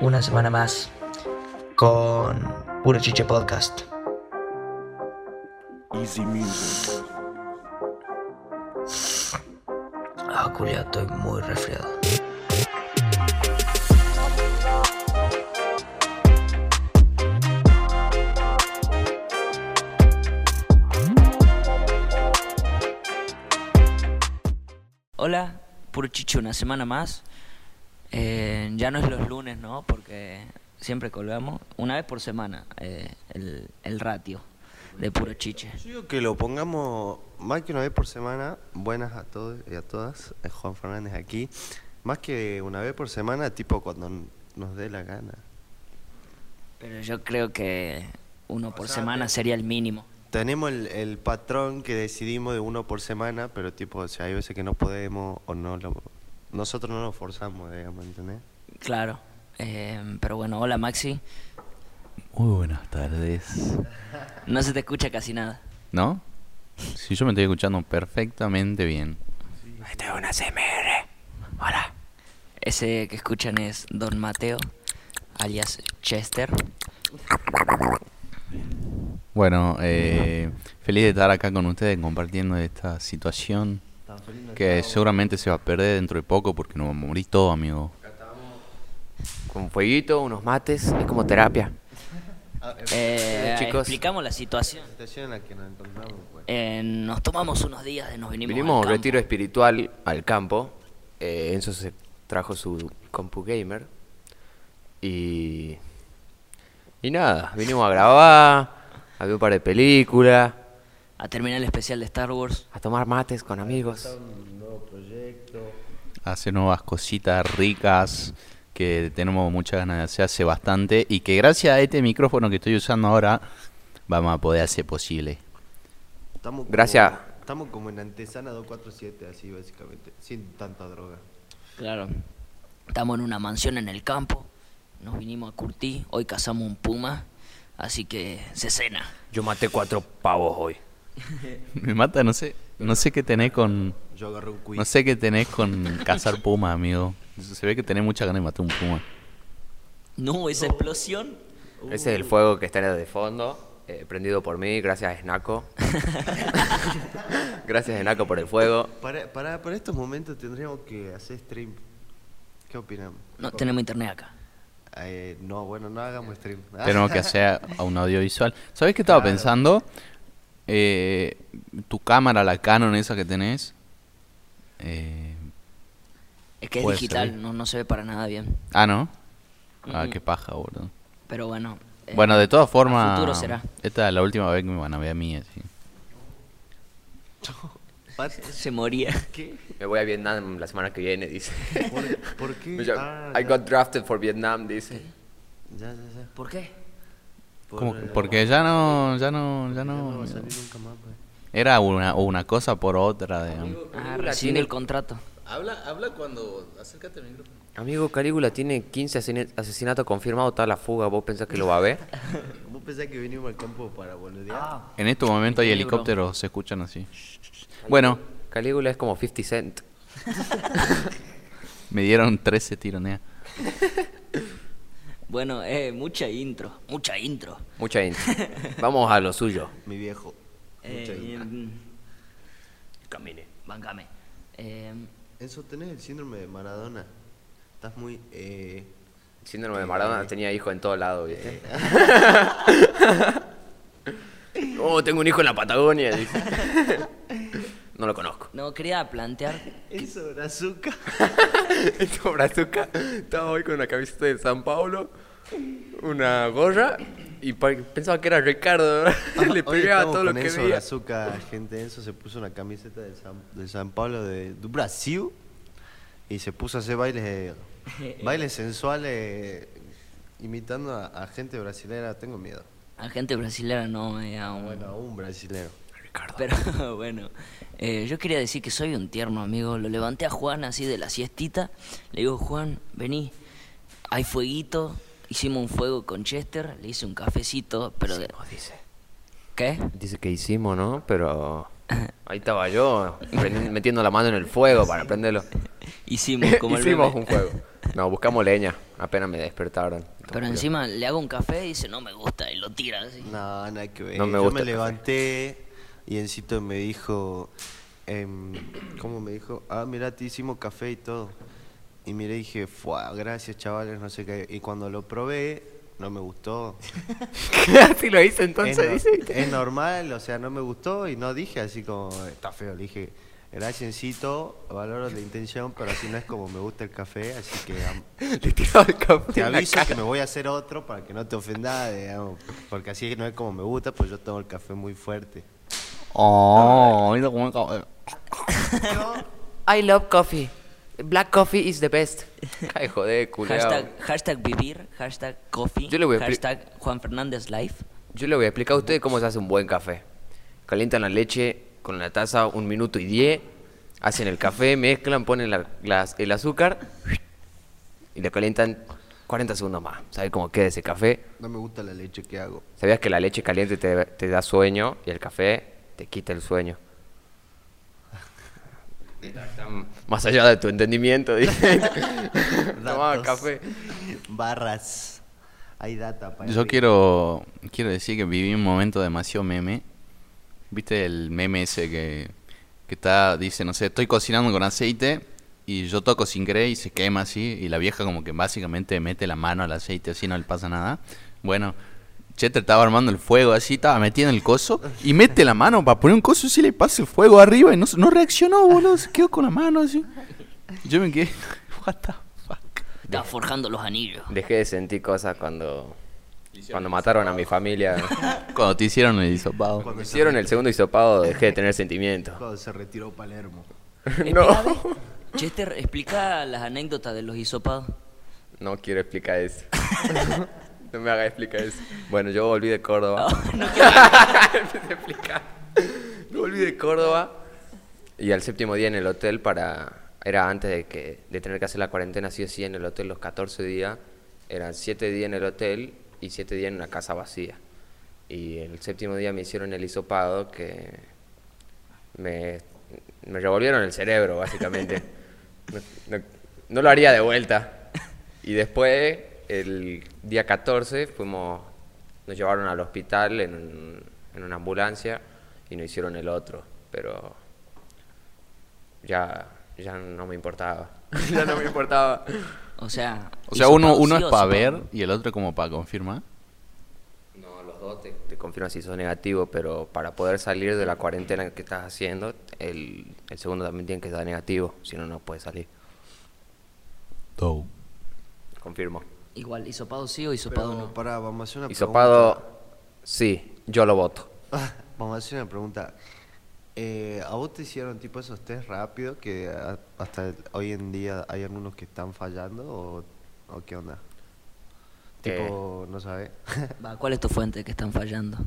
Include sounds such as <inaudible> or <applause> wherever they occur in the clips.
una semana más con Puro Chiche Podcast. Easy music. Ah, estoy muy resfriado. Hola, puro chicho, una semana más. Eh, ya no es los lunes, ¿no? Porque siempre colgamos una vez por semana eh, el, el ratio de puro chiche. Yo digo que lo pongamos más que una vez por semana. Buenas a todos y a todas. Es Juan Fernández aquí. Más que una vez por semana, tipo cuando nos dé la gana. Pero yo creo que uno por sea, semana sería el mínimo. Tenemos el, el patrón que decidimos de uno por semana, pero tipo, o sea, hay veces que no podemos o no lo... Nosotros no nos forzamos, digamos, ¿entendés? Claro. Eh, pero bueno, hola Maxi. Muy buenas tardes. No se te escucha casi nada. ¿No? Si yo me estoy escuchando perfectamente bien. Este es una CMR. Hola. Ese que escuchan es Don Mateo, alias Chester. Bueno, eh, feliz de estar acá con ustedes compartiendo esta situación que seguramente se va a perder dentro de poco porque nos vamos a morir todos, amigo. Con fueguito, unos mates, es como terapia. <laughs> Eh, chicos. explicamos la situación. La situación en la que nos encontramos, pues. Eh, nos tomamos unos días de nos vinimos. Vinimos a al un campo. retiro espiritual al campo. Eh, Enzo se trajo su compu gamer. Y. Y nada, vinimos a grabar, a ver un par de películas, a terminar el especial de Star Wars. a tomar mates con amigos. Hace nuevas cositas ricas que tenemos muchas ganas de hacer hace bastante y que gracias a este micrófono que estoy usando ahora vamos a poder hacer posible. Estamos como- Gracias. Estamos como en antesana 247, así básicamente, sin tanta droga. Claro. Estamos en una mansión en el campo. Nos vinimos a curtir. Hoy cazamos un puma. Así que se cena. Yo maté cuatro pavos hoy. <laughs> Me mata, no sé, no sé qué tenés con Yo agarré un quiz. no sé qué tenés con cazar puma, amigo. Se ve que tenés muchas ganas de matar un puma. No, esa explosión. Ese es el fuego que está de fondo, eh, prendido por mí, gracias a Snaco. <laughs> gracias Snaco por el fuego. Para, para, para estos momentos tendríamos que hacer stream. ¿Qué opinamos? No tenemos internet acá. Eh, no, bueno, no hagamos stream. Tenemos que <laughs> hacer a un audiovisual. ¿Sabes qué estaba Claro. pensando? Eh, tu cámara, la Canon esa que tenés. eh, Es que es digital, no, no se ve para nada bien. ah, ¿no? Ah, Mm. qué paja, boludo. Pero bueno. eh, Bueno, de todas formas, futuro será. esta es la última vez que me van a ver a mí. Así. <laughs> Se moría. Me voy a Vietnam la semana que viene, dice. ¿Por, por qué? <laughs> Ah, I got drafted for Vietnam, dice. ya, ya, ya. ¿Por qué? Por, porque ya no, ya no, ya ya no no. va a salir nunca más, pues. Era una, una cosa por otra, digamos. Ah, Calígula recién el contrato. Habla, habla cuando acércate al micrófono. Amigo, Calígula tiene 15 asesina- asesinatos confirmados, está la fuga. ¿Vos pensás que lo va a ver? <laughs> ¿Vos pensás que venimos al campo para boludear? En este momento hay helicópteros, se escuchan así. Bueno, Calígula es como 50 Cent. <laughs> me dieron 13 tironeas. <laughs> Bueno, eh, mucha intro. Mucha intro. Mucha intro. <laughs> Vamos a lo suyo. Mi viejo. Mucha Eh, guita. mm, Camine. bancame. Eh, Enzo, tenés el síndrome de Maradona. Estás muy... Eh, Síndrome de Maradona tenía hijo en todo lado, ¿viste? <laughs> oh, tengo un hijo en la Patagonia, dice. <laughs> No lo conozco. no, quería plantear. Enzo Brazuca. Esto brazuca. Estaba hoy con una camiseta de San Paulo, una gorra y pensaba que era Ricardo. <laughs> Le Hoy pegaba todo lo que Enzo veía. Brazuca, gente. Enzo se puso una camiseta de San, de San Pablo de, Brasil y se puso a hacer bailes, <laughs> bailes sensuales imitando a, a gente brasilera. Tengo miedo. A gente brasileña no, eh, a un- Bueno, a un brasilero. Pero <laughs> bueno, eh, yo quería decir que soy un tierno amigo. Lo levanté a Juan así de la siestita. Le digo, Juan, vení, hay fueguito. Hicimos un fuego con Chester, le hice un cafecito, pero de... dice. ¿Qué? Dice que hicimos, ¿no? Pero <laughs> ahí estaba yo metiendo la mano en el fuego para prenderlo. <laughs> Hicimos como el Hicimos meme. un fuego. No, buscamos leña. Apenas me despertaron. Pero encima le hago un café y dice, no me gusta, y lo tira así. No, nada que ver. No me Yo gusta me el café. levanté y Encito me dijo, em, ¿cómo me dijo? Ah, mira, te hicimos café y todo. Y miré y dije, Fua, gracias chavales, no sé qué. Y cuando lo probé, no me gustó. <laughs> Así lo hice entonces, es, no- dice. es normal, o sea, no me gustó y no dije así como, está feo. Le dije, gracias Encito, valoro la intención, pero así no es como me gusta el café, así que <laughs> Le tiraba el café. te aviso que me voy a hacer otro para que no te ofendas, digamos, porque así no es como me gusta, pues yo tomo el café muy fuerte. Oh, mira cómo acabo- I love coffee. Black coffee is the best. <laughs> Ay, joder, culiao. Hashtag, hashtag vivir, hashtag coffee, Yo le voy a expli- hashtag Juan Fernández Life. Yo le voy a explicar a ustedes cómo se hace un buen café. Calientan la leche con la taza un minuto y diez, hacen el café, mezclan, ponen la- las- el azúcar y le calientan 40 segundos más. ¿Sabes cómo queda ese café? No me gusta la leche que hago. ¿Sabías que la leche caliente te, te da sueño y el café te quita el sueño? Más allá de tu entendimiento. <laughs> Tomaba café. Barras. Hay data para Yo quiero, quiero decir que viví un momento demasiado meme. ¿Viste el meme ese que, que está, dice, no sé, estoy cocinando con aceite y yo toco sin querer y se quema así y la vieja como que básicamente mete la mano al aceite así no le pasa nada? Bueno, Cheter estaba armando el fuego así, estaba metiendo el coso y mete la mano para poner un coso y le pasa el fuego arriba y no, no reaccionó, boludo, se quedó con la mano así. Yo me quedé, <laughs> what the fuck. Está forjando los anillos. Dejé de sentir cosas cuando, cuando mataron a mi familia. <laughs> Cuando te hicieron el hisopado. Cuando Hicieron el segundo hisopado, dejé de tener <laughs> sentimientos. cuando se retiró Palermo. Ve. Chester, explica las anécdotas de los hisopados. No quiero explicar eso. No me hagas explicar eso. Bueno, yo volví de Córdoba. <laughs> Empecé a explicar. Yo volví de Córdoba y al séptimo día en el hotel para... Era antes de, que, de tener que hacer la cuarentena sí o sí en el hotel los 14 días. Eran 7 días en el hotel y 7 días en una casa vacía. Y el séptimo día me hicieron el hisopado que me, me revolvieron el cerebro, básicamente. <laughs> no, no- no lo haría de vuelta. Y después, el día 14, fuimos, nos llevaron al hospital en, un- en una ambulancia y nos hicieron el otro. Pero ya, ya no me importaba. <laughs> ya no me importaba. O sea, O sea, uno, uno es para ver y el otro como para confirmar. No, los dos te, te confirman si sos negativo, pero para poder salir de la cuarentena que estás haciendo, el, el segundo también tiene que dar negativo, si no, no puedes salir. Confirmo. Igual, hisopado sí o hisopado Pero, no. pará, vamos a hacer una Hisopado, sí, yo lo voto. pregunta. <laughs> Vamos a hacer una pregunta. Eh, ¿A vos te hicieron tipo esos test rápidos que a- hasta el- hoy en día hay algunos que están fallando o, o qué onda? Tipo, no sabes. <laughs> Va, ¿Cuál es tu fuente que están fallando?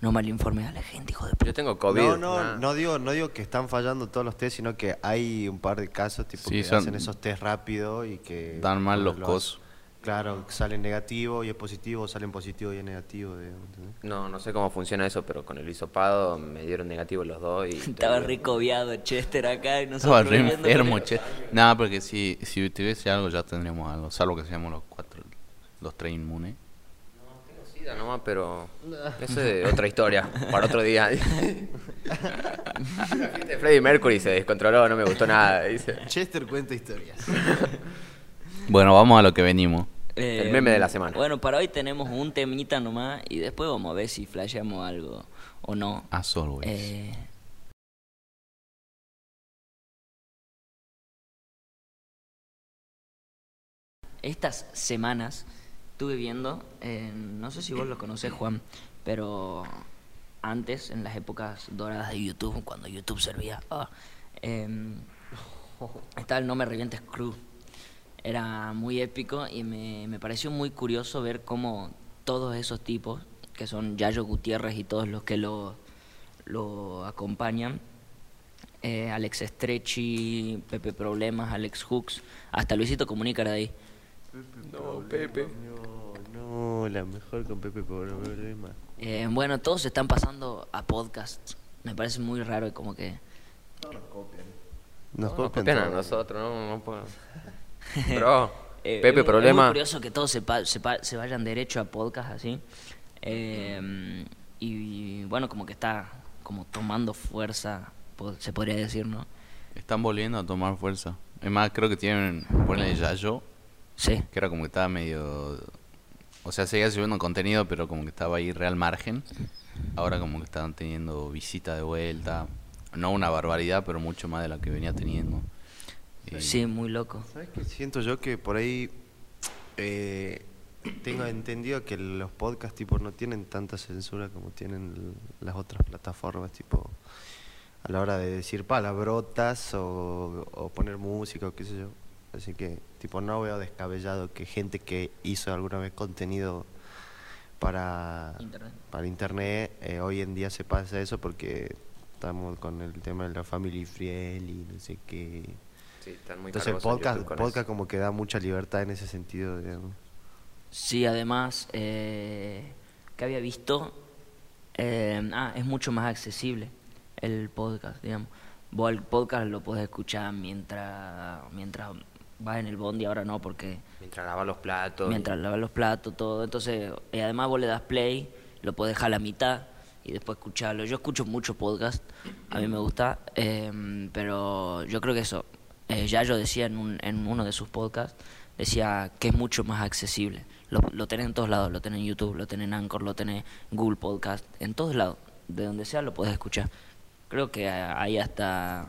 No mal informes a la gente, hijo de puta. Yo tengo COVID. no, no, nah. no digo, no digo que están fallando todos los test, sino que hay un par de casos tipo Sí, que son- hacen esos test rápidos y que Dan mal los los- cosos. Claro, salen negativo y es positivo, salen positivo y es negativo, digamos. No, no sé cómo funciona eso, pero con el hisopado me dieron negativo los dos y... <laughs> Estaba ricobiado Chester acá y Estaba nosotros re enfermo, con- che. Nada, porque si, si tuviese algo ya tendríamos algo. Salvo que seamos los cuatro, los tres inmunes. Tengo sida nomás, pero eso es otra historia, para otro día. <laughs> Freddie Mercury se descontroló, no me gustó nada, dice. Chester cuenta historias. Bueno, vamos a lo que venimos. El meme de la semana. Eh, Bueno, para hoy tenemos un temita nomás y después vamos a ver si flasheamos algo o no. As always. Eh, estas semanas estuve viendo, eh, no sé si vos lo conocés Juan, pero antes, en las épocas doradas de YouTube, cuando YouTube servía, ah, em, estaba el No Me Revientes Crew. Era muy épico y me, me pareció muy curioso ver cómo todos esos tipos, que son Yayo Gutiérrez y todos los que lo, lo acompañan, eh, Alex Estrechi, Pepe Problemas, Alex Hooks, hasta Luisito Comunica era de ahí. No, Pepe. No, no, la mejor con Pepe por problema. Eh, bueno, todos se están pasando a podcast. Me parece muy raro y como que... Nos Nos copian copian a nosotros, no, no puedo. Bro, <laughs> Eh, Pepe, es, problema. Es muy curioso que todos se, pa- se, pa- se vayan derecho a podcast así. Eh, y bueno, como que está como tomando fuerza, se podría decir, ¿no? Están volviendo a tomar fuerza. Es más, creo que tienen, ponle Yayo, Sí. que era como que estaba medio... O sea, seguía subiendo contenido, pero como que estaba ahí real margen. Ahora como que están teniendo visita de vuelta. No una barbaridad, pero mucho más de la que venía teniendo. Y- Sí, muy loco. ¿Sabes qué siento yo que por ahí eh, tengo entendido que los podcasts tipo no tienen tanta censura como tienen las otras plataformas tipo a la hora de decir palabrotas o, o poner música o qué sé yo. Así que tipo no veo descabellado que gente que hizo alguna vez contenido para Internet. para internet eh, hoy en día se pasa eso porque estamos con el tema de la family friendly no sé qué Sí, están muy entonces en podcast, podcast eso. como que da mucha libertad en ese sentido, digamos. Sí, además, eh, que había visto, eh, ah, es mucho más accesible el podcast, digamos. Vos el podcast lo podés escuchar mientras mientras vas en el bondi, ahora no, porque Mientras lavas los platos. mientras lavas los platos, todo. Entonces, y además vos le das play, lo podés dejar a la mitad y después escucharlo. Yo escucho mucho podcast, a mí me gusta, eh, pero yo creo que eso, eh, ya yo decía en, un- en uno de sus podcasts, decía que es mucho más accesible. Lo, lo tenés en todos lados, lo tenés en YouTube, lo tenés en Anchor, lo tenés en Google Podcast, en todos lados, de donde sea lo podés escuchar. Creo que eh, hay hasta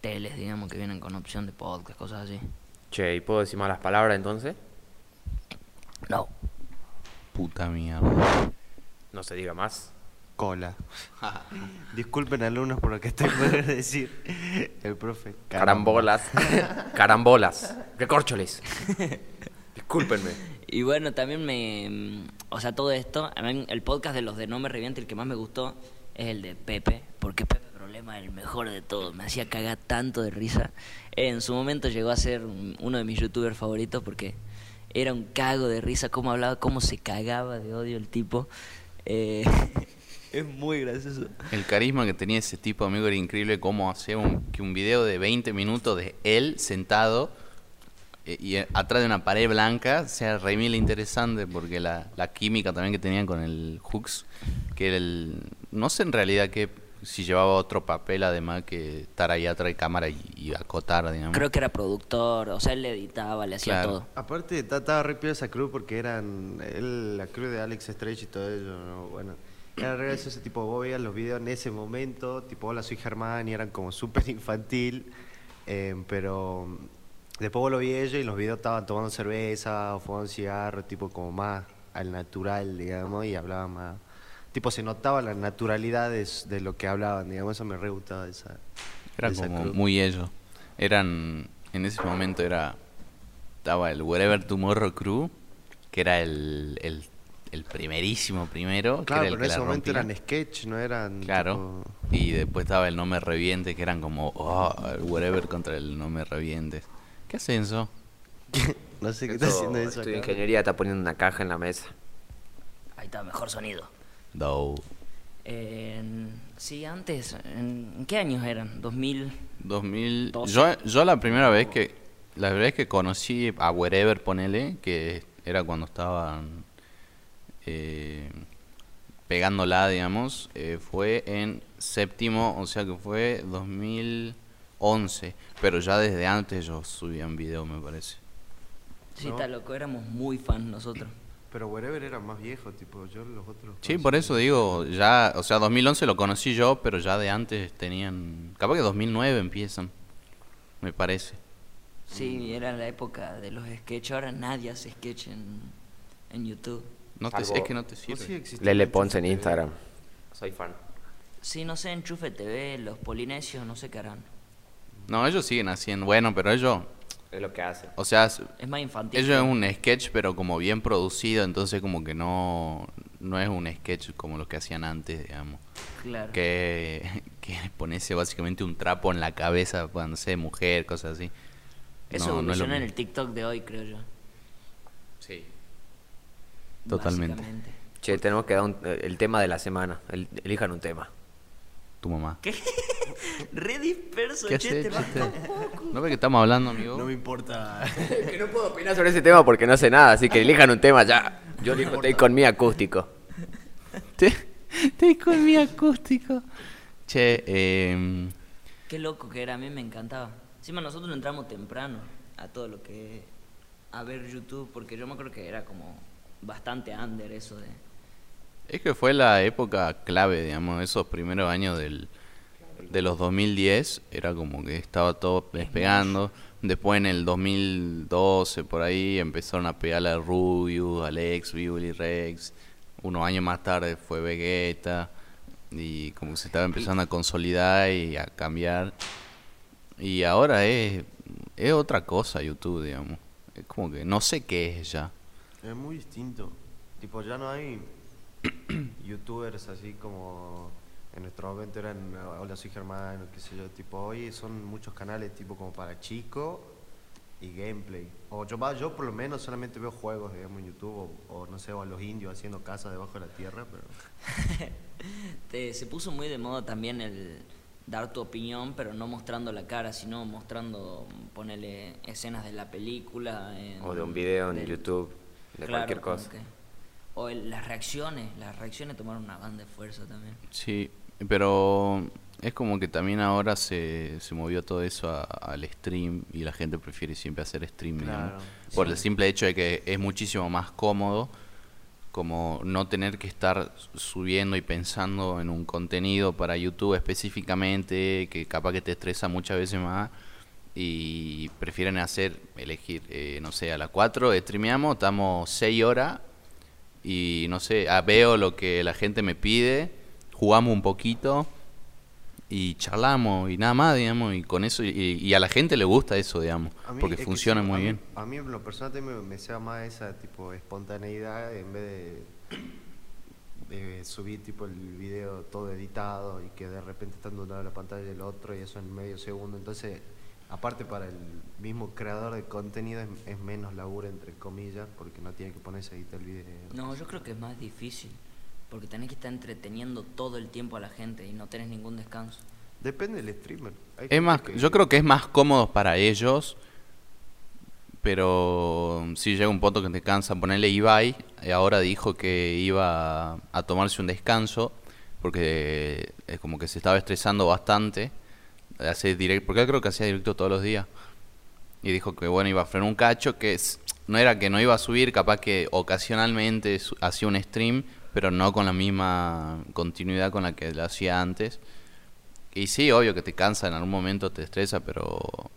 teles, digamos, que vienen con opción de podcast, cosas así. Che, ¿y puedo decir malas palabras entonces? No. Puta mierda. No se diga más. Cola. <laughs> Disculpen alumnos por lo que estoy por <laughs> decir. El profe. Carambolas. <laughs> Carambolas. Recorcholes. Discúlpenme. Y bueno, también me... O sea, todo esto, a mí el podcast de los de No Me Reviente, el que más me gustó, es el de Pepe, porque Pepe Problema es el mejor de todos, me hacía cagar tanto de risa. En su momento llegó a ser un- uno de mis youtubers favoritos porque era un cago de risa, cómo hablaba, cómo se cagaba de odio el tipo. Eh, es muy gracioso. El carisma que tenía ese tipo, amigo, era increíble cómo hacía un, que un video de 20 minutos de él sentado eh, y eh, atrás de una pared blanca sea re mil interesante porque la, la química también que tenían con el Hooks, que era el... No sé en realidad que si llevaba otro papel además que estar ahí atrás de cámara y, y acotar, digamos. Creo que era productor, o sea, él le editaba, le hacía Claro. todo. Aparte, ta- estaba re esa crew porque eran él, la crew de Alex Stretch y todo eso. ¿no? Bueno, era re gracioso, tipo, vos veías los videos en ese momento, tipo, hola, soy Germán, y eran como súper infantil, eh, pero después vos lo vi ellos y los videos estaban tomando cerveza o fumando cigarro, tipo, como más al natural, digamos, y hablaban más. Tipo, se notaba la naturalidad de, lo que hablaban, digamos, eso me re gustaba esa. Era esa como muy ellos. Eran, en ese momento era, estaba el Wherever Tomorrow Crew, que era el, el, el primerísimo primero. que Claro, era el pero que en ese momento rompía. eran sketch, no eran. Claro. Y después estaba el No Me Reviente, que eran como, oh, el Wherever contra el No Me Revientes. ¿Qué hacen eso? tipo- <laughs> no sé qué está haciendo eso. Estudio ingeniería, está poniendo una caja en la mesa. Ahí está, mejor sonido. Do. En- sí, antes, ¿en, qué años eran? 2000. 2000. Doce. Yo, yo la primera vez que la vez que conocí a Wherever, ponele, que era cuando estaban eh, pegándola, digamos, eh, fue en séptimo, o sea que fue 2011. Pero ya desde antes ellos subían video, me parece. Sí, ¿No? está loco, éramos muy fans nosotros. <clears throat> Pero Wherever era más viejo, tipo, yo los otros. Sí, por eso digo, ya, o sea, 2011 lo conocí yo, pero ya de antes tenían, capaz que 2009 empiezan, me parece. Sí, era la época de los sketches. Ahora nadie hace sketch en, en YouTube. No te, es que no te ¿Vos sí sirve. existía Lele Ponce en? Instagram. Soy fan. Sí, no sé, Enchufe TV, los polinesios, no sé qué harán. No, ellos siguen haciendo, bueno, pero ellos, Es lo que hace. o sea, Es más infantil. ellos es un sketch, pero como bien producido, entonces como que no, no es un sketch como los que hacían antes, digamos. Claro. Que, <laughs> que ponerse básicamente un trapo en la cabeza, cuando sé, mujer, cosas así. Eso No, no es en el TikTok de hoy, creo yo. Totalmente. Che, tenemos que dar un- el tema de la semana. El- elijan un tema. tu mamá. ¿Qué? <laughs> Re disperso, ¿Qué che, te. ¿No ves que estamos hablando, amigo? No me importa. <laughs> que no puedo opinar sobre ese tema porque no sé nada, así que elijan un tema ya. Yo elijo Take con mi acústico. <laughs> Te, te con mi acústico. Che, eh, Qué loco que era, a mí me encantaba. Encima nosotros entramos temprano a todo lo que a ver YouTube, porque yo me acuerdo que era como bastante under eso de... es que fue la época clave, digamos, esos primeros años del, de los 2010, era como que estaba todo despegando. Después en el 2012, por ahí, empezaron a pegarle a Rubius, Alex, Billy Rex. Unos años más tarde fue Vegeta. Y como que se estaba empezando a consolidar y a cambiar. Y ahora es, es otra cosa YouTube, digamos. Es como que no sé qué es ya. Es muy distinto. Tipo, ya no hay <coughs> youtubers así como en nuestro momento eran Hola soy Germán o qué sé yo. Tipo, hoy son muchos canales tipo como para chico y gameplay. O yo, va, yo por lo menos solamente veo juegos, digamos, en YouTube o, o no sé, o a los indios haciendo casas debajo de la tierra, pero... <laughs> Te- se puso muy de moda también el dar tu opinión, pero no mostrando la cara, sino mostrando, ponerle escenas de la película. en- O de un video en del- YouTube, de Claro, cualquier cosa. que- o el- las reacciones, las reacciones tomaron una banda de fuerza también. Sí, pero es como que también ahora se, se movió todo eso a- al stream y la gente prefiere siempre hacer stream, Claro, por sí. el simple hecho de que es muchísimo más cómodo como no tener que estar subiendo y pensando en un contenido para YouTube específicamente, que capaz que te estresa muchas veces más y prefieren hacer, elegir, eh, no sé, a las 4 streameamos, estamos 6 horas y no sé, ah, veo lo que la gente me pide, jugamos un poquito y charlamos y nada más, digamos, y con eso, y, y a la gente le gusta eso, digamos, porque es funciona sí, muy a mí- bien. A mí en lo personal me, me sea más esa tipo espontaneidad en vez de, de subir tipo el video todo editado y que de repente estando de un lado de la pantalla y el otro y eso en medio segundo. Entonces, aparte para el mismo creador de contenido es, es menos laburo entre comillas porque no tiene que ponerse a editar el video. No, yo creo que es más difícil, porque tenés que estar entreteniendo todo el tiempo a la gente y no tenés ningún descanso. Depende del streamer. Hay Es más, que- yo creo que es más cómodo para ellos, pero si llega un punto que te cansa. Ponerle Ibai, eh, ahora dijo que iba a, a tomarse un descanso, porque es como que se estaba estresando bastante. Hace direct, porque él creo que hacía directo todos los días. Y dijo que bueno, iba a frenar un cacho, que no era que no iba a subir, capaz que ocasionalmente hacía un stream, pero no con la misma continuidad con la que lo hacía antes. Y sí, obvio que te cansa en algún momento, te estresa, pero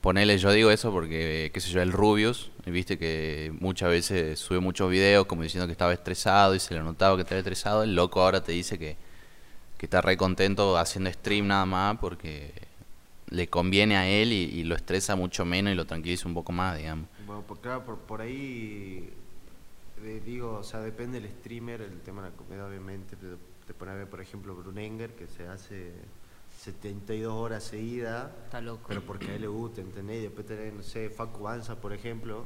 ponele, yo digo eso porque, qué sé yo, el Rubius, viste que muchas veces sube muchos videos como diciendo que estaba estresado y se le notaba que estaba estresado, el loco ahora te dice que, que está re contento haciendo stream nada más porque le conviene a él y, y lo estresa mucho menos y lo tranquiliza un poco más, digamos. Bueno, por, claro, por, por ahí eh, digo, o sea, depende del streamer, el tema de la comedia obviamente, pero te pone a ver, por ejemplo, Brunenger, que se hace 72 horas seguidas, Está loco. pero porque a él le gusta, ¿entendés? Y después tenés, no sé, Facu Banza, por ejemplo,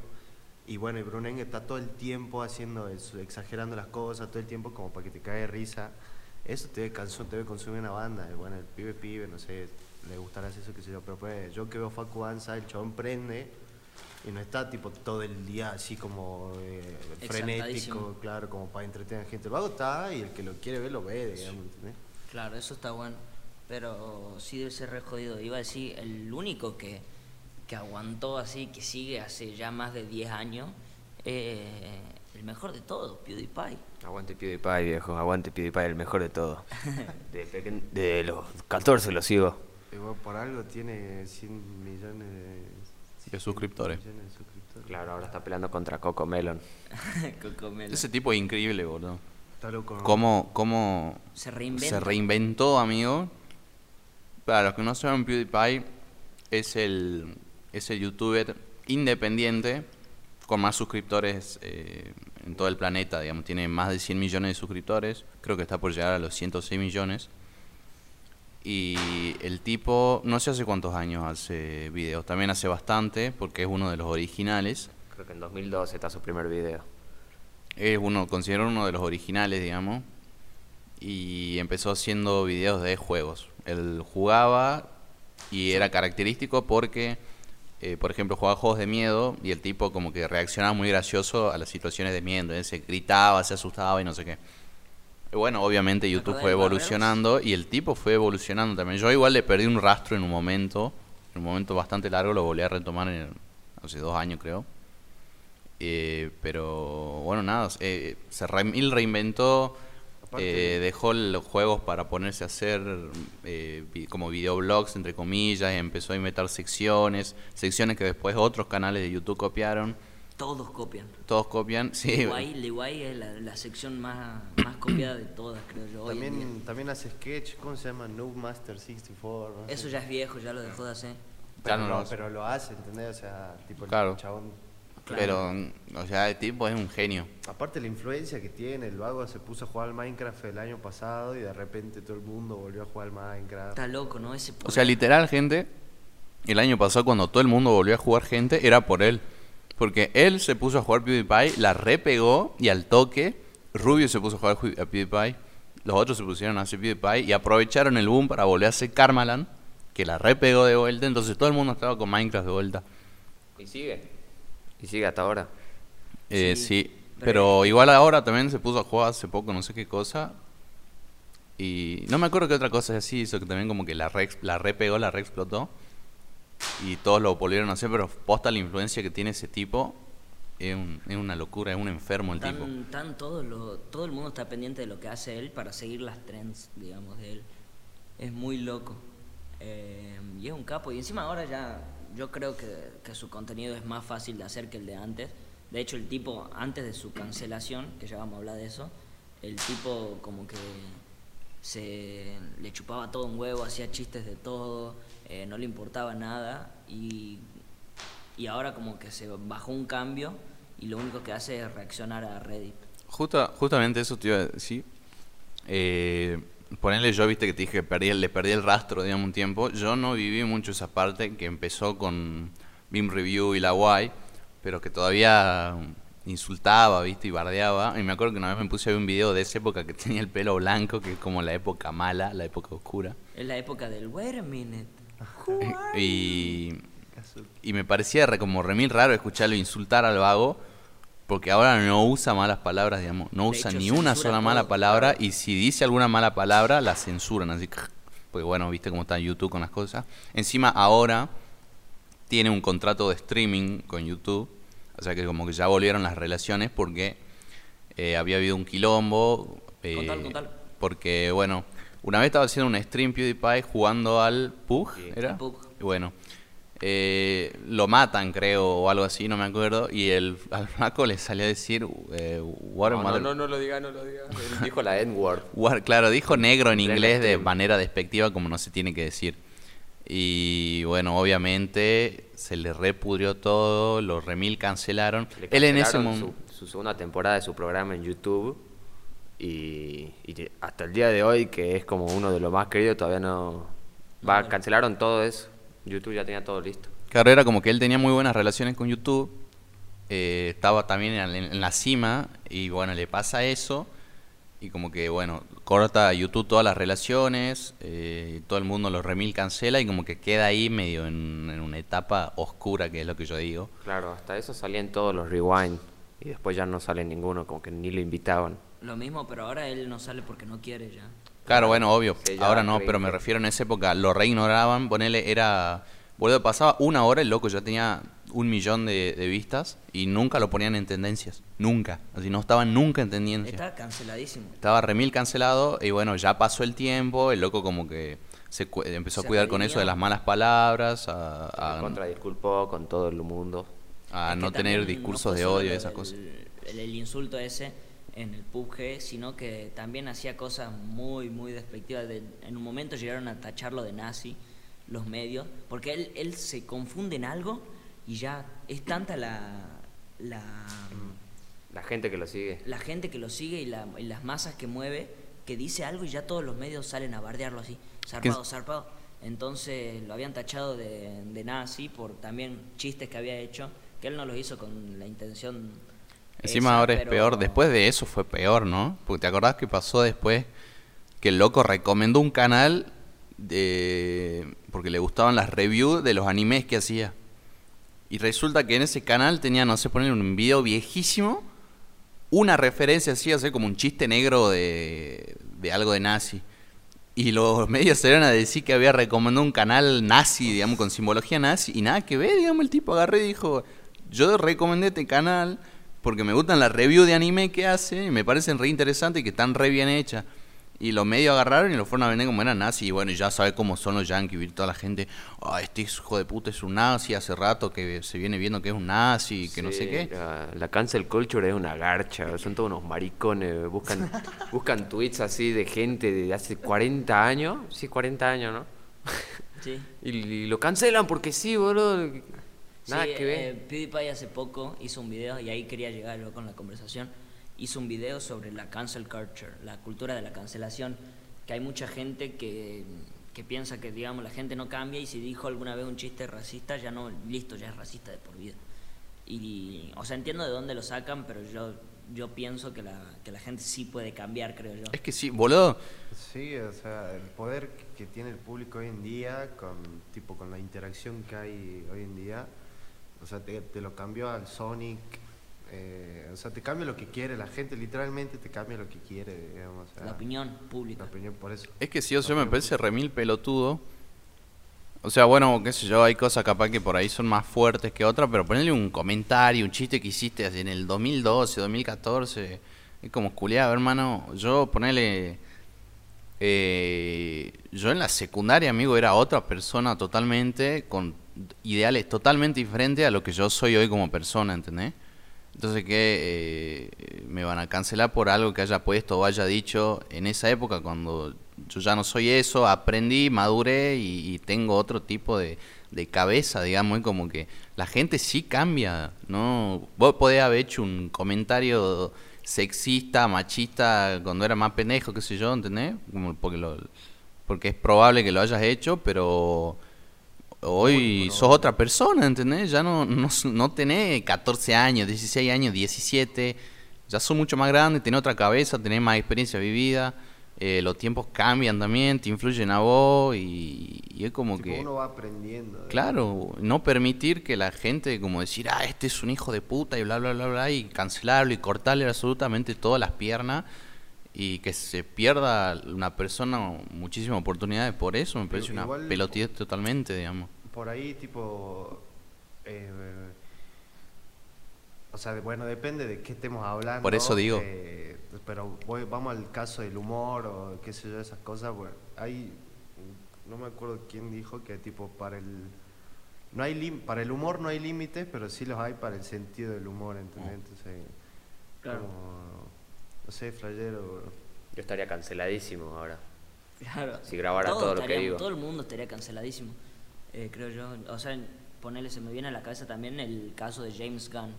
y bueno, y Brunenger está todo el tiempo haciendo eso, exagerando las cosas, todo el tiempo como para que te caiga de risa. Eso te debe, cansar, te debe consumir una banda, bueno, el pibe pibe, no sé, le gustará eso, qué sé yo, pero pues yo que veo Facu Banza, el chabón prende y no está tipo todo el día así como eh, frenético, claro, como para entretener a la gente. El vago está y el que lo quiere ver lo ve, digamos, ¿entendés? Claro, eso está bueno. Pero sí debe ser re jodido. Iba a decir, el único que, que aguantó así, que sigue hace ya más de 10 años, eh, el mejor de todos, PewDiePie. Aguante PewDiePie, viejo, aguante PewDiePie, el mejor de todo. <laughs> De, pequen- de los 14 lo sigo. Bueno, por algo tiene 100 millones de, De suscriptores. millones de suscriptores. Claro, ahora está peleando contra Coco Melon. <laughs> Cocomelo. Ese tipo es increíble, boludo. Está loco. ¿no? ¿Cómo, cómo Se reinventa. se reinventó, amigo? Para los que no saben, PewDiePie es el, es el youtuber independiente con más suscriptores eh, en todo el planeta, digamos. Tiene más de 100 millones de suscriptores. Creo que está por llegar a los 106 millones. Y el tipo, no sé hace cuántos años hace videos, también hace bastante, porque es uno de los originales. Creo que en 2012 está su primer video. Es uno, considero uno de los originales, digamos. y empezó haciendo videos de juegos. Él jugaba y era característico porque, eh, por ejemplo, jugaba juegos de miedo y el tipo como que reaccionaba muy gracioso a las situaciones de miedo. Él se gritaba, se asustaba y no sé qué. Y bueno, obviamente YouTube fue evolucionando y el tipo fue evolucionando también. Yo igual le perdí un rastro en un momento, en un momento bastante largo, lo volví a retomar en, hace dos años creo. Eh, pero bueno, nada, eh, se re- él reinventó, Aparte- eh, dejó los juegos para ponerse a hacer eh, como videoblogs, entre comillas, y empezó a inventar secciones, secciones que después otros canales de YouTube copiaron, Todos copian. todos copian, <laughs> sí, Leguay, Leguay es la, la sección más, más copiada de todas, creo yo. hoy en día. También, también hace sketch, ¿cómo se llama? Noob Master 64. no Eso sé. ya es viejo, ya lo dejó de hacer. Pero, Ya no lo, lo hace. pero lo hace, ¿entendés? O sea, tipo el Claro. chabón. Pero, o sea, el tipo es un genio. Aparte la influencia que tiene, el vago se puso a jugar al Minecraft el año pasado y de repente todo el mundo volvió a jugar al Minecraft. Está loco, ¿no? Ese O sea, literal, gente, el año pasado cuando todo el mundo volvió a jugar gente, era por él. Porque él se puso a jugar PewDiePie, la repegó y al toque, Rubio se puso a jugar Ju- a PewDiePie, los otros se pusieron a hacer PewDiePie y aprovecharon el boom para volver a hacer Karmaland, que la repegó de vuelta, entonces todo el mundo estaba con Minecraft de vuelta. Y sigue. Y sigue hasta ahora. Eh, Sí, sí, pero- igual ahora también se puso a jugar hace poco, no sé qué cosa. Y no me acuerdo qué otra cosa así hizo, que también como que la re, la re pegó, la re explotó. Y todos lo volvieron a hacer, pero posta la influencia que tiene ese tipo. Es, un- es una locura, es un enfermo el tipo. Tan, tan todos lo- todo el mundo está pendiente de lo que hace él para seguir las trends, digamos, de él. Es muy loco. Eh, y es un capo. Y encima ahora ya, yo creo que, que su contenido es más fácil de hacer que el de antes. De hecho, el tipo, antes de su cancelación, que ya vamos a hablar de eso, el tipo como que se le chupaba todo un huevo, hacía chistes de todo, eh, no le importaba nada y, y ahora como que se bajó un cambio y lo único que hace es reaccionar a Reddit. Justa- justamente eso te iba a decir. Eh, ponerle yo, viste que te dije que perdí, le perdí el rastro, digamos, un tiempo. Yo no viví mucho esa parte que empezó con Beam Review y la Guay, pero que todavía insultaba, viste, y bardeaba. Y me acuerdo que una vez me puse a ver un video de esa época que <laughs> tenía el pelo blanco, que es como la época mala, la época oscura. Es la época del wait a minute. Y, y me parecía re- como remil raro escucharlo insultar al vago, porque ahora no usa malas palabras, digamos, no De usa hecho, ni una sola mala palabra, claro. y si dice alguna mala palabra, la censuran, así que, porque bueno, viste cómo está YouTube con las cosas. Encima ahora tiene un contrato de streaming con YouTube, o sea que como que ya volvieron las relaciones porque eh, había habido un quilombo. eh, Contalo, contalo. Porque, bueno, una vez estaba haciendo un stream PewDiePie jugando al PUG, ¿era? PUG. Bueno, eh, lo matan, creo, o algo así, no me acuerdo. Y el, <laughs> al flaco le salió a decir, eh, what No, no, no, no lo diga, no lo diga. Él dijo la N-word. <laughs> Claro, dijo negro en inglés de manera despectiva como no se tiene que decir. Y bueno, obviamente se le repudrió todo, los remil cancelaron. Le Él en ese cancelaron momento... su, su segunda temporada de su programa en YouTube. Y, hasta el día de hoy, que es como uno de los más queridos, todavía no. Va, cancelaron todo eso. YouTube ya tenía todo listo. Claro, era como que él tenía muy buenas relaciones con YouTube, eh, estaba también en, en la cima y bueno, le pasa eso y como que bueno, corta YouTube todas las relaciones, eh, y todo el mundo los remil cancela y como que queda ahí medio en, en una etapa oscura, que es lo que yo digo. Claro, hasta eso salían todos los rewind. Y después ya no sale ninguno, como que ni lo invitaban. Lo mismo, pero ahora él no sale porque no quiere ya. Claro, bueno, obvio, ahora no, pero me refiero en esa época, lo reignoraban, ponele, era... Boludo, pasaba una hora, el loco ya tenía un millón de, de vistas y nunca lo ponían en tendencias. Nunca. Así no estaba nunca en tendencias. Está canceladísimo. Estaba remil cancelado y bueno, ya pasó el tiempo, el loco como que se cu- empezó a Se cuidar con eso de las malas palabras, a, a- contra disculpó con todo el mundo. a Es que no tener también discursos no fue de solo odio y esas cosas. El, el insulto ese en el PUBG, sino que también hacía cosas muy, muy despectivas. De- en un momento llegaron a tacharlo de nazi los medios, porque él, él se confunde en algo y ya es tanta la, la, <clears throat> La gente que lo sigue. la gente que lo sigue y, la- y las masas que mueve, que dice algo y ya todos los medios salen a bardearlo así, zarpado, zarpado. Entonces lo habían tachado de, de nazi por también chistes que había hecho, que él no los hizo con la intención. Encima esa, ahora es pero- peor, después de eso fue peor, ¿no? Porque te acordás que pasó después que el loco recomendó un canal de, porque le gustaban las reviews de los animes que hacía. Y resulta que en ese canal tenía, no sé, poner un video viejísimo, una referencia así, hacer como un chiste negro de, de algo de nazi. Y los <laughs> medios se iban a decir que había recomendado un canal nazi, digamos, con simbología nazi, y nada que ver, digamos, el tipo agarré y dijo, yo recomendé este canal porque me gustan las reviews de anime que hace, y me parecen re interesantes y que están re bien hechas. Y los medios agarraron y lo fueron a vender como eran nazi. Y bueno, ya sabes cómo son los yankees. Y toda la gente, ah, este hijo de puta es un nazi. Hace rato que se viene viendo que es un nazi, que no sé qué. La, la cancel culture es una garcha, son todos unos maricones, buscan, <laughs> buscan tweets así de gente de hace 40 años, sí, 40 años, ¿no? Sí. <laughs> Y, y lo cancelan porque sí, boludo. Nada Sí, que ver. eh, PewDiePie hace poco hizo un video, y ahí quería llegar yo con la conversación, hizo un video sobre la cancel culture, la cultura de la cancelación, que hay mucha gente que, que piensa que, digamos, la gente no cambia y si dijo alguna vez un chiste racista, ya no, listo, ya es racista de por vida. Y, o sea, entiendo de dónde lo sacan, pero yo, yo pienso que la, que la gente sí puede cambiar, creo yo. Es que sí, boludo. Sí, o sea, el poder que- que tiene el público hoy en día, con tipo con la interacción que hay hoy en día, o sea, te, te lo cambió al Sonic, eh, o sea, te cambia lo que quiere, la gente literalmente te cambia lo que quiere, digamos, o sea, La opinión pública. la opinión por eso. Es que sí, o sea, me parece remil pelotudo. O sea, bueno, qué sé yo, hay cosas capaz que por ahí son más fuertes que otras, pero ponerle un comentario, un chiste que hiciste así en el 2012, 2014, es como culiado, hermano. Yo ponele... eh, yo en la secundaria, amigo, era otra persona totalmente, con ideales totalmente diferentes a lo que yo soy hoy como persona, ¿entendés? Entonces, que eh, me van a cancelar por algo que haya puesto o haya dicho en esa época, cuando yo ya no soy eso, aprendí, maduré y, tengo otro tipo de, de cabeza, digamos, y como que la gente sí cambia, ¿no? Vos podés haber hecho un comentario sexista, machista, cuando era más pendejo, qué sé yo, ¿entendés? Como porque, porque es probable que lo hayas hecho, pero hoy sos otra persona, ¿entendés? Ya no, no, no tenés 14 años, 16 años, 17, ya sos mucho más grande, tenés otra cabeza, tenés más experiencia vivida, eh, los tiempos cambian también, te influyen a vos y, y es como Tipo, que... uno va aprendiendo. ¿eh? Claro, no permitir que la gente como decir, ah, este es un hijo de puta y bla, bla, bla, bla, y cancelarlo y cortarle absolutamente todas las piernas y que se pierda una persona muchísimas oportunidades por eso, me parece una pelotidez totalmente, digamos. Por ahí, tipo. eh, o sea, bueno, depende de qué estemos hablando. Por eso digo. eh, pero voy- vamos al caso del humor o qué sé yo, esas cosas. Bueno, hay. No me acuerdo quién dijo que, tipo, para el. No hay lim- para el humor no hay límites, pero sí los hay para el sentido del humor, ¿entendés? Entonces. Claro. como, no sé, flayero. Yo estaría canceladísimo ahora. Claro. Si grabara todo lo que digo. Todo el mundo estaría canceladísimo, eh, creo yo. O sea, ponele, se me viene a la cabeza también el caso de James Gunn.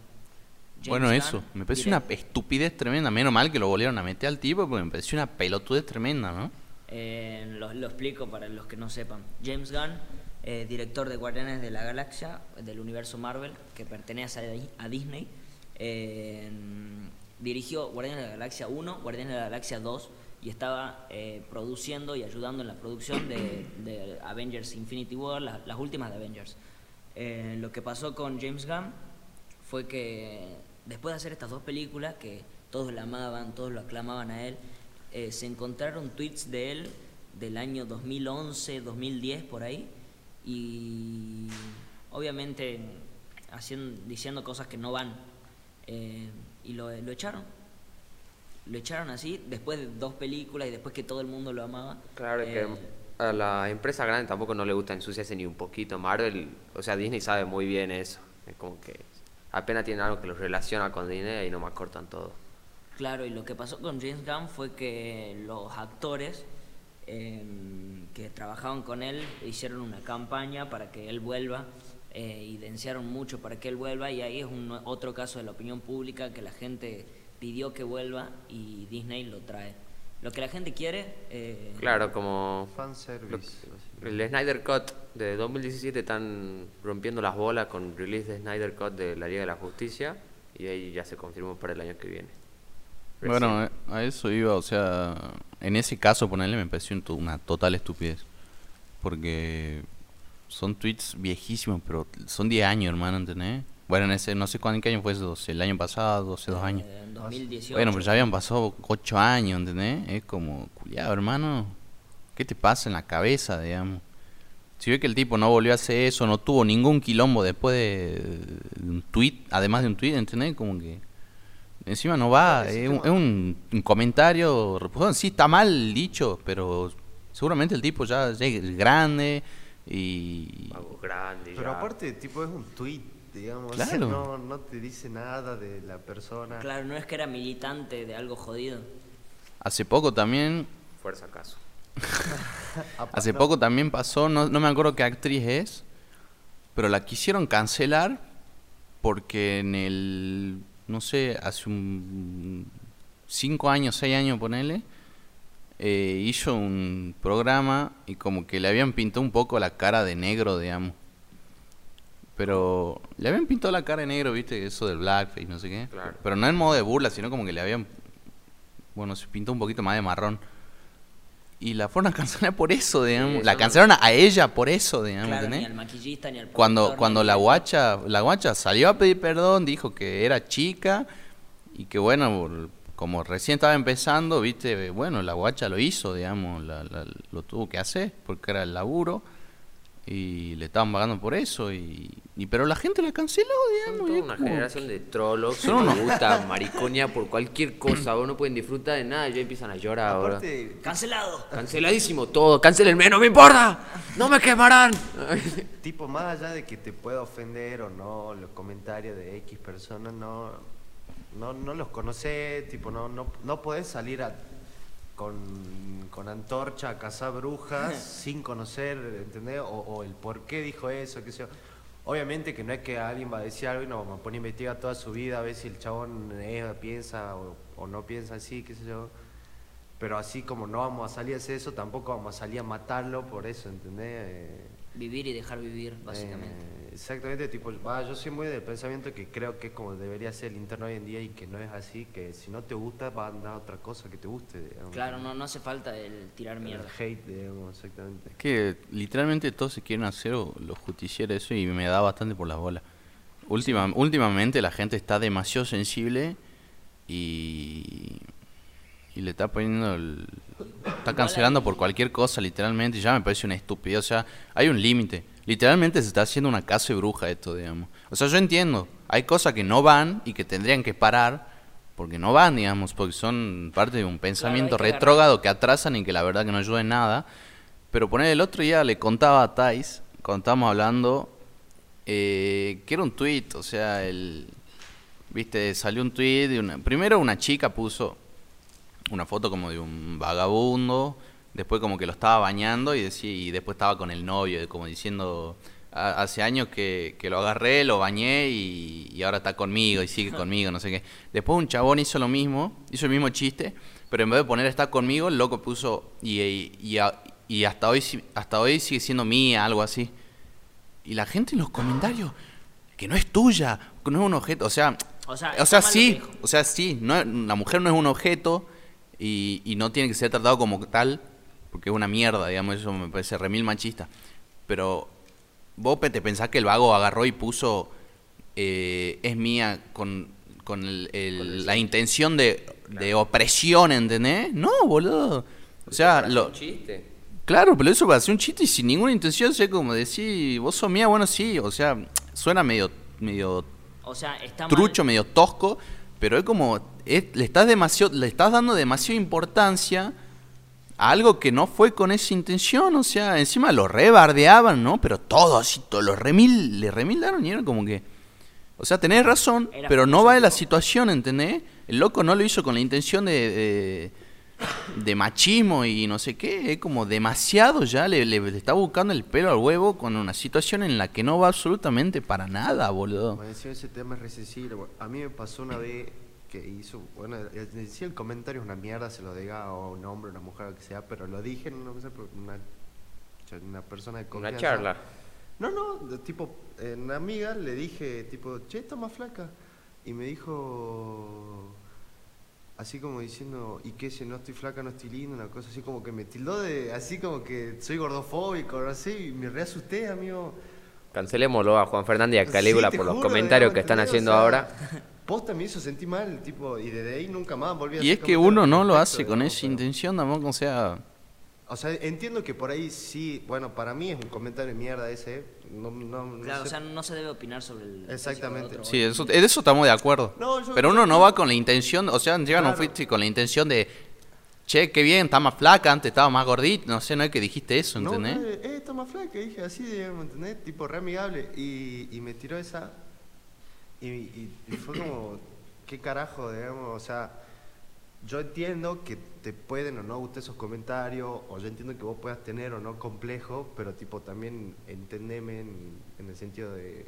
James bueno, Gunn, eso, me parece una estupidez tremenda, menos mal que lo volvieron a meter al tipo, porque me pareció una pelotudez tremenda, ¿no? Eh, lo, lo explico para los que no sepan. James Gunn, eh, director de Guardianes de la Galaxia, del universo Marvel, que pertenece a, a Disney, eh, dirigió Guardianes de la Galaxia 1, Guardianes de la Galaxia 2, y estaba eh, produciendo y ayudando en la producción de, Avengers Infinity War, la- las últimas de Avengers. Eh, lo que pasó con James Gunn fue que después de hacer estas dos películas, que todos la amaban, todos lo aclamaban a él, eh, se encontraron tweets de él del año 2011, 2010, por ahí, y obviamente diciendo cosas que no van, y lo, lo echaron. Lo echaron así, después de dos películas y después que todo el mundo lo amaba. Claro, es eh, que a la empresa grande tampoco no le gusta ensuciarse ni un poquito. Marvel, o sea, Disney sabe muy bien eso. Es como que apenas tienen algo que los relaciona con Disney y nomás cortan todo. Claro, y lo que pasó con James Gunn fue que los actores eh, que trabajaban con él hicieron una campaña para que él vuelva, eh, y denunciaron mucho para que él vuelva, y ahí es un otro caso de la opinión pública que la gente pidió que vuelva y Disney lo trae. Lo que la gente quiere, eh, Claro, como Fanservice. el Snyder Cut de 2017 están rompiendo las bolas con release de Snyder Cut de la Liga de la Justicia y ahí ya se confirmó para el año que viene. Bueno, a eso iba, o sea, en ese caso ponerle me pareció un to- una total estupidez. Porque son tweets viejísimos, pero son 10 años, hermano, ¿entendés? Bueno, en ese, no sé cuándo, ¿en qué año fue eso? ¿El año pasado? ¿Hace dos años? Eh, En 2018. Bueno, pero ya habían pasado 8 años, ¿entendés? Es como, culiado, hermano, ¿qué te pasa en la cabeza, digamos? Si ve que el tipo no volvió a hacer eso, no tuvo ningún quilombo después de, de un tweet, además de un tweet, ¿entendés? Como que encima no va, es un, es un- un comentario, sí está mal dicho, pero seguramente el tipo ya, ya es grande y... Algo grande. Pero ya. aparte, tipo, es un tweet, digamos. Claro. No, no te dice nada de la persona. Claro, no es que era militante de algo jodido. Hace poco también Fuerza acaso. <laughs> Apa- Hace no, poco también pasó, no, no me acuerdo qué actriz es, pero la quisieron cancelar porque en el, no sé, hace un cinco años, seis años, ponele, eh, hizo un programa y como que le habían pintado un poco la cara de negro, digamos. Pero le habían pintado la cara de negro, viste, eso del blackface, no sé qué. Claro. Pero no en modo de burla, sino como que le habían, bueno, se pintó un poquito más de marrón. Y la fueron a cancelar por eso, digamos. eso la cancelaron a ella por eso, digamos. Claro, ni al maquillista ni al Cuando, cuando ni la guacha, la guacha salió a pedir perdón, dijo que era chica y que bueno, por- como recién estaba empezando, viste, bueno, la guacha lo hizo, digamos, la- la- lo tuvo que hacer porque era el laburo y le estaban pagando por eso y, y- pero la gente la canceló, Son digamos. toda es una como- generación de trolos que Son no gusta <laughs> maricoña por cualquier cosa. Vos no pueden disfrutar de nada y ya empiezan a llorar ahora. Aparte, ¡Cancelado! Canceladísimo todo. Cancelenme, no me importa. No me quemarán. tipo, más allá de que te pueda ofender o no los comentarios de X personas, no, no, no los conoces, tipo, no, no, no podés salir a- con, con antorcha a cazar brujas <laughs> sin conocer, ¿entendés? O, o el por qué dijo eso, qué sé yo. Obviamente que no es que alguien va a decir algo y nos vamos a poner a investigar toda su vida a ver si el chabón es- piensa o, o no piensa así, qué sé yo. Pero así como no vamos a salir a hacer eso, tampoco vamos a salir a matarlo por eso, ¿entendés? Eh, Vivir y dejar vivir, básicamente. eh, exactamente, tipo, va, yo soy muy del pensamiento que creo que es como debería ser el internet hoy en día y que no es así, que si no te gusta va a andar otra cosa que te guste. digamos. claro, no, no hace falta el tirar El mierda. hate, digamos, exactamente. Es que literalmente todos se quieren hacer los justicieros eso y me da bastante por las bolas. Última, Últimamente la gente está demasiado sensible y, y le está poniendo el- está cancelando por cualquier cosa literalmente y ya me parece una estupidez. O sea, hay un límite. Literalmente se está haciendo una casa de bruja esto, digamos. O sea, yo entiendo, hay cosas que no van y que tendrían que parar porque no van, digamos, porque son parte de un pensamiento retrógrado que atrasan y que la verdad que no ayuda en nada. Pero poner el otro día le contaba a Thais, cuando estábamos hablando, eh, que era un tweet, o sea, el, viste, salió un tweet de una, primero una chica puso una foto como de un vagabundo, después como que lo estaba bañando y decía, y después estaba con el novio, como diciendo, "Ha- hace años que, que lo agarré, lo bañé y, y ahora está conmigo y sigue conmigo, no sé qué. Después un chabón hizo lo mismo, hizo el mismo chiste, pero en vez de poner está conmigo, el loco puso y, y, y hasta hoy hasta hoy sigue siendo mía, algo así. Y la gente en los comentarios, que no es tuya, que no es un objeto, o sea, O sea, o sea, sí, o sea, sí, no, la mujer no es un objeto y, y no tiene que ser tratado como tal, porque es una mierda, digamos, eso me parece remil machista. Pero vos te pensás que el vago agarró y puso eh, es mía con, con el- el- la intención de, de opresión, ¿entendés? No, boludo. O sea, lo, Un chiste. Claro, pero eso para hacer un chiste y sin ninguna intención, o sea, como decir, vos sos mía, bueno, sí, o sea, suena medio, medio O sea, está trucho, mal. medio tosco, pero es como, es- le, estás demasiado, le estás dando demasiada importancia a algo que no fue con esa intención, o sea, encima lo rebardeaban, ¿no? Pero todo así, todo, lo remil, le remildaron y era como que, o sea, tenés razón, Era pero no va de la situación, ¿entendés? El loco no lo hizo con la intención de, de, de machismo y no sé qué, es como demasiado ya, le, le- le está buscando el pelo al huevo con una situación en la que no va absolutamente para nada, boludo. Bueno, ese tema es re sensible. Bueno, A mí me pasó una vez que hizo, bueno, decía el comentario es una mierda, se lo diga a un hombre, una mujer, lo que sea, pero lo dije en una, una, una persona de Una confianza. charla. No, no, tipo, eh, una amiga le dije, tipo, che, está más flaca. Y me dijo, así como diciendo, ¿y qué si no estoy flaca, no estoy linda? Una cosa así como que me tildó de, así como que soy gordofóbico, así, y me reasusté, amigo. Cancelémoslo a Juan Fernández y a Sí, Calígula por los juro, comentarios digamos, que están haciendo O sea, ahora. <laughs> Posta me hizo sentir mal, tipo, y desde ahí nunca más volví a Y es que uno no lo hace con esa pero- intención tampoco, o sea... O sea, entiendo que por ahí sí, bueno, para mí es un comentario de mierda ese, no, no, no Claro, sé. o sea, no se debe opinar sobre el. Exactamente. otro. Sí, eso, de eso estamos de acuerdo. No, yo- Pero uno no va con la intención, o sea, llegan a un Claro. fit con la intención de, che, qué bien, está más flaca, antes estaba más gordita, no sé, no es que dijiste eso, No, ¿entendés? no, eh, eh, está más flaca, dije así, digamos, ¿entendés? Tipo re amigable. Y, y me tiró esa. Y, y- y fue como, ¿qué carajo, digamos? O sea, yo entiendo que te pueden o no gustar esos comentarios, o yo entiendo que vos puedas tener o no complejo, pero tipo también entendeme en, en el sentido de,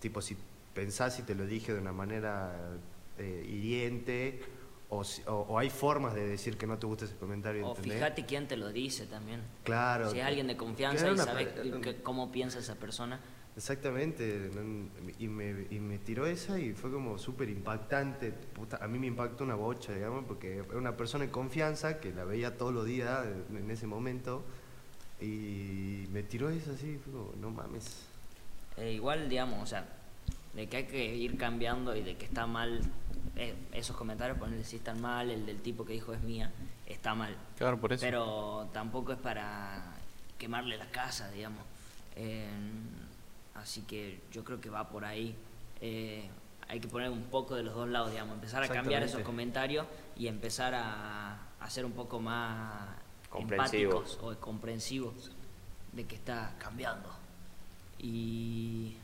tipo, si pensás y te lo dije de una manera eh, hiriente, o, si- o- o hay formas de decir que no te gusta ese comentario, O ¿entendés? fíjate quién te lo dice también. Claro. Si es alguien de confianza y sabes cómo piensa esa persona. Exactamente, y me, y me tiró esa y fue como súper impactante. Puta, a mí me impactó una bocha, digamos, porque era una persona de confianza que la veía todos los días en, en ese momento y me tiró esa así, fue como, no mames. Eh, igual, digamos, o sea, de que hay que ir cambiando y de que está mal eh, esos comentarios, ponerle si están mal, el del tipo que dijo es mía, está mal. Claro, por eso. Pero tampoco es para quemarle la casa, digamos. Eh, así que yo creo que va por ahí. Eh, hay que poner un poco de los dos lados, digamos, empezar a cambiar esos comentarios y empezar a, a ser un poco más Comprensivos. empáticos o comprensivos de que está cambiando. Y...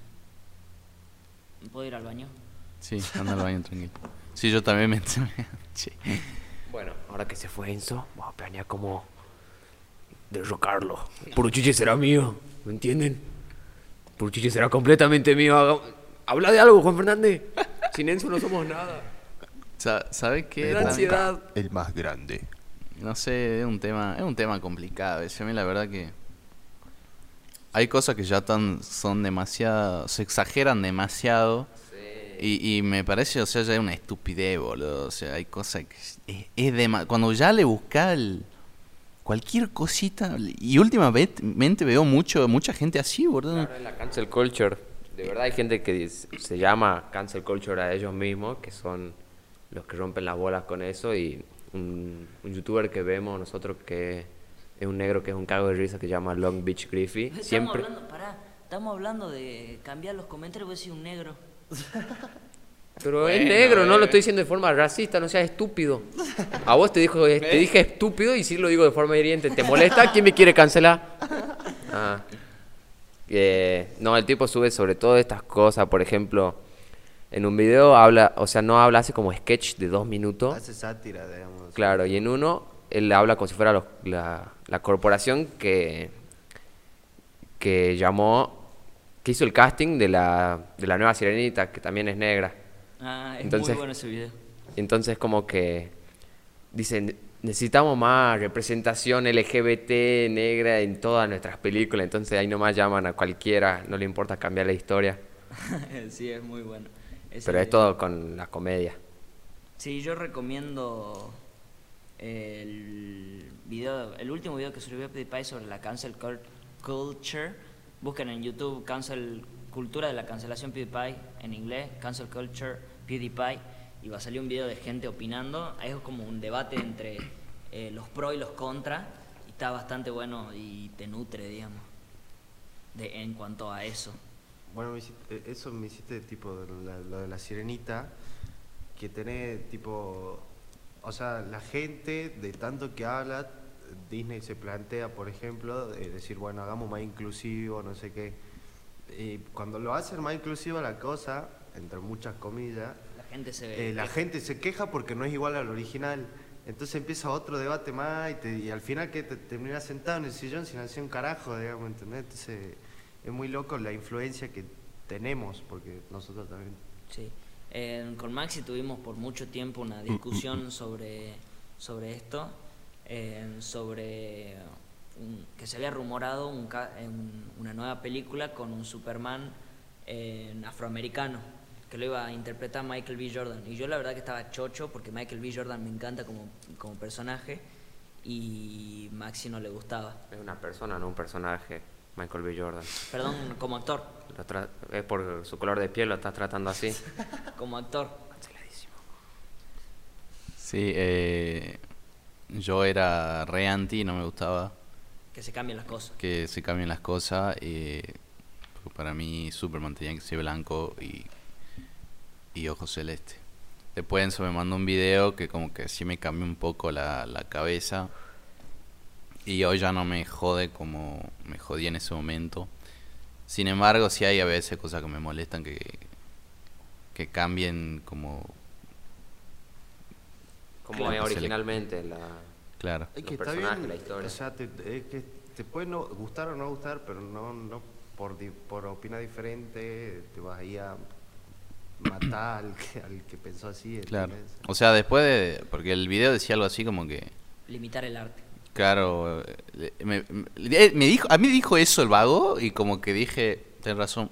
¿Puedo ir al baño? Sí, anda al baño tranquilo. Sí, yo también me... <laughs> Sí. Bueno, ahora que se fue Enzo, vamos a planear cómo derrocarlo. Puruchiche será mío, ¿me entienden? Puruchiche será completamente mío. Habla de algo, Juan Fernández. Sin Enzo no somos nada. Sa- ¿Sabes qué? Tam- ansiedad. El más grande. No sé, es un tema, es un tema complicado. Es a mí la verdad que hay cosas que ya tan, son demasiado, se exageran demasiado. Y, y me parece, o sea, ya es una estupidez, boludo. O sea, hay cosas que es, es, dema- Cuando ya le buscas el- cualquier cosita, y últimamente veo mucho, mucha gente así. Claro, es la cancel culture. De verdad hay gente que dice- se llama cancel culture a ellos mismos, que son los que rompen las bolas con eso. Y un, un youtuber que vemos nosotros que es un negro que es un cago de risa que se llama Long Beach Griffey. Estamos Siempre... hablando, pará, estamos hablando de cambiar los comentarios, voy a decir un negro. <laughs> Pero es negro, no lo estoy diciendo de forma racista, no seas estúpido. A vos te dijo, te dije estúpido y sí lo digo de forma hiriente. ¿Te molesta? ¿Quién me quiere cancelar? Ah. Eh, no, el tipo sube sobre todo estas cosas, por ejemplo, en un video habla, o sea, no habla, hace como sketch de dos minutos. Hace sátira, digamos. Claro, y en uno él habla como si fuera los- la, la corporación que, que llamó, que hizo el casting de la, de la nueva sirenita, que también es negra. Ah, es Entonces- muy bueno ese video. Entonces como que dicen, necesitamos más representación LGBT negra en todas nuestras películas, entonces ahí nomás llaman a cualquiera, no le importa cambiar la historia, <laughs> sí, es muy bueno. Ese pero es todo con la comedia. Sí, yo recomiendo el video, el último video que subió PewDiePie sobre la cancel cul- culture. Busquen en YouTube cancel cultura de la cancelación PewDiePie en inglés, cancel culture PewDiePie y va a salir un video de gente opinando. Es como un debate entre eh, los pro y los contra y está bastante bueno y te nutre, digamos, de, en cuanto a eso. Bueno, me hiciste- eh, eso me hiciste tipo lo de la sirenita, que tenés tipo, o sea, la gente de tanto que habla, Disney se plantea, por ejemplo, de decir, bueno, hagamos más inclusivo, no sé qué. Y cuando lo hacen más inclusiva la cosa, entre muchas comillas, La gente se ve... eh, la gente se queja porque no es igual al original. Entonces empieza otro debate más y, te- y al final que te terminas sentado en el sillón sin hacer un carajo, digamos, ¿entendés? Entonces es muy loco la influencia que tenemos, porque nosotros también. Sí. Eh, con Maxi tuvimos por mucho tiempo una discusión <clears throat> sobre, sobre esto, eh, sobre un- que se había rumorado un ca- en una nueva película con un Superman eh, afroamericano. que lo iba a interpretar Michael B. Jordan. Y yo la verdad que estaba chocho porque Michael B. Jordan me encanta como, como personaje y Maxi no le gustaba. Es una persona, no un personaje. Michael B. Jordan. Perdón, como actor. Lo tra- es por su color de piel, lo estás tratando así. <laughs> Como actor. Sí, eh, yo era re anti, no me gustaba Que se cambien las cosas. que se cambien las cosas. eh, para mí Superman tenía que ser blanco y, y ojo celeste. Después Enzo me mandó un video que como que sí me cambió un poco la, la cabeza. Y hoy ya no me jode como me jodía en ese momento. Sin embargo, sí hay a veces cosas que me molestan que, que cambien como... Como originalmente la... Claro. Es Los que está bien, la historia. o sea, te, es que te puede no gustar o no gustar, pero no, no por, di- por opinar diferente te vas ahí a matar al que, al que pensó así. Claro. O sea, después de... Porque el video decía algo así como que... Limitar el arte. Claro, eh, me, me- me dijo, a mí dijo eso el vago y como que dije, tenés razón,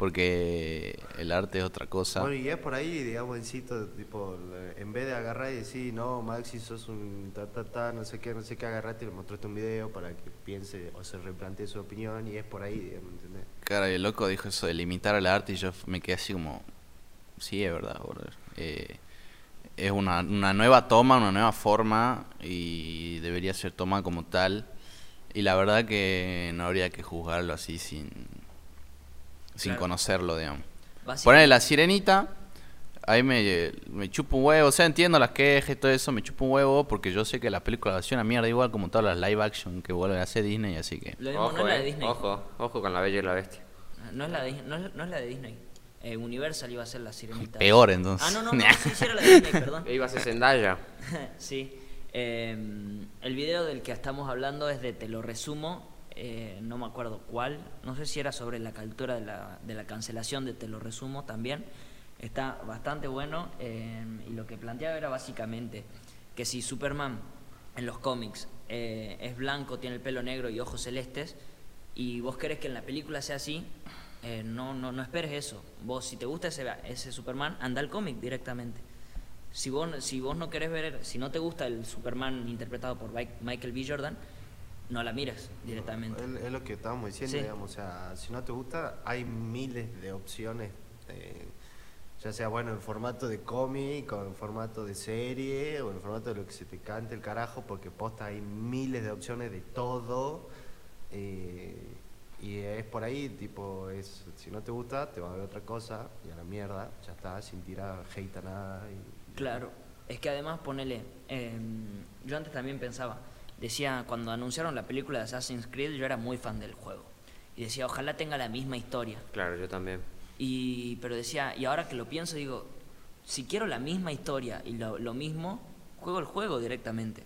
porque el arte es otra cosa. Bueno, y es por ahí, digamos, incito, tipo, en vez de agarrar y decir, no, Maxi, sos un ta, ta, ta, no sé qué, no sé qué, agarrate y le mostraste un video para que piense o se replantee su opinión y es por ahí, digamos, ¿entendés? Claro, y el loco dijo eso de limitar el arte y yo me quedé así como, sí, es verdad, bro. Eh, es una, una nueva toma, una nueva forma y debería ser tomada como tal. Y la verdad que no habría que juzgarlo así sin, sin Claro. conocerlo, digamos. Ponerle la sirenita, ahí me, me chupo un huevo, o sea, entiendo las quejas y todo eso, me chupo un huevo porque yo sé que la película va a ser una mierda igual como todas las live action que vuelven a hacer Disney, así que... Lo mismo Ojo, no es la de Disney. ojo, ojo con la bella y la bestia. No es la de, no es, no es la de Disney. Eh, Universal iba a ser la sirenita. Peor, entonces. Ah, no, no, no, <laughs> sí, sí era la de Disney, perdón. E iba a ser Zendaya. <laughs> sí. Eh, el video del que estamos hablando es de Te lo resumo, eh, no me acuerdo cuál, no sé si era sobre la cultura de la, de la cancelación de Te lo resumo también. Está bastante bueno eh, y lo que planteaba era básicamente que si Superman en los cómics eh, es blanco, tiene el pelo negro y ojos celestes, y vos querés que en la película sea así, no, no, no esperes eso. Vos, si te gusta ese, ese Superman, anda al cómic directamente. Si vos, si vos no querés ver, si no te gusta el Superman interpretado por Michael B. Jordan, no la mires directamente. Es, es lo que estábamos diciendo, Sí. digamos, o sea, si no te gusta, hay miles de opciones, eh, ya sea, bueno, en formato de cómic, o en formato de serie, o en formato de lo que se te cante el carajo, porque posta hay miles de opciones de todo, eh, y es por ahí, tipo, es si no te gusta, te va a ver otra cosa, y a la mierda, ya está, sin tirar hate a nada. Y, Claro, es que además ponele, em, yo antes también pensaba, decía, cuando anunciaron la película de Assassin's Creed, yo era muy fan del juego. Y decía, ojalá tenga la misma historia. Claro, yo también. Y, pero decía, y ahora que lo pienso, digo, si quiero la misma historia y lo, lo mismo, juego el juego directamente.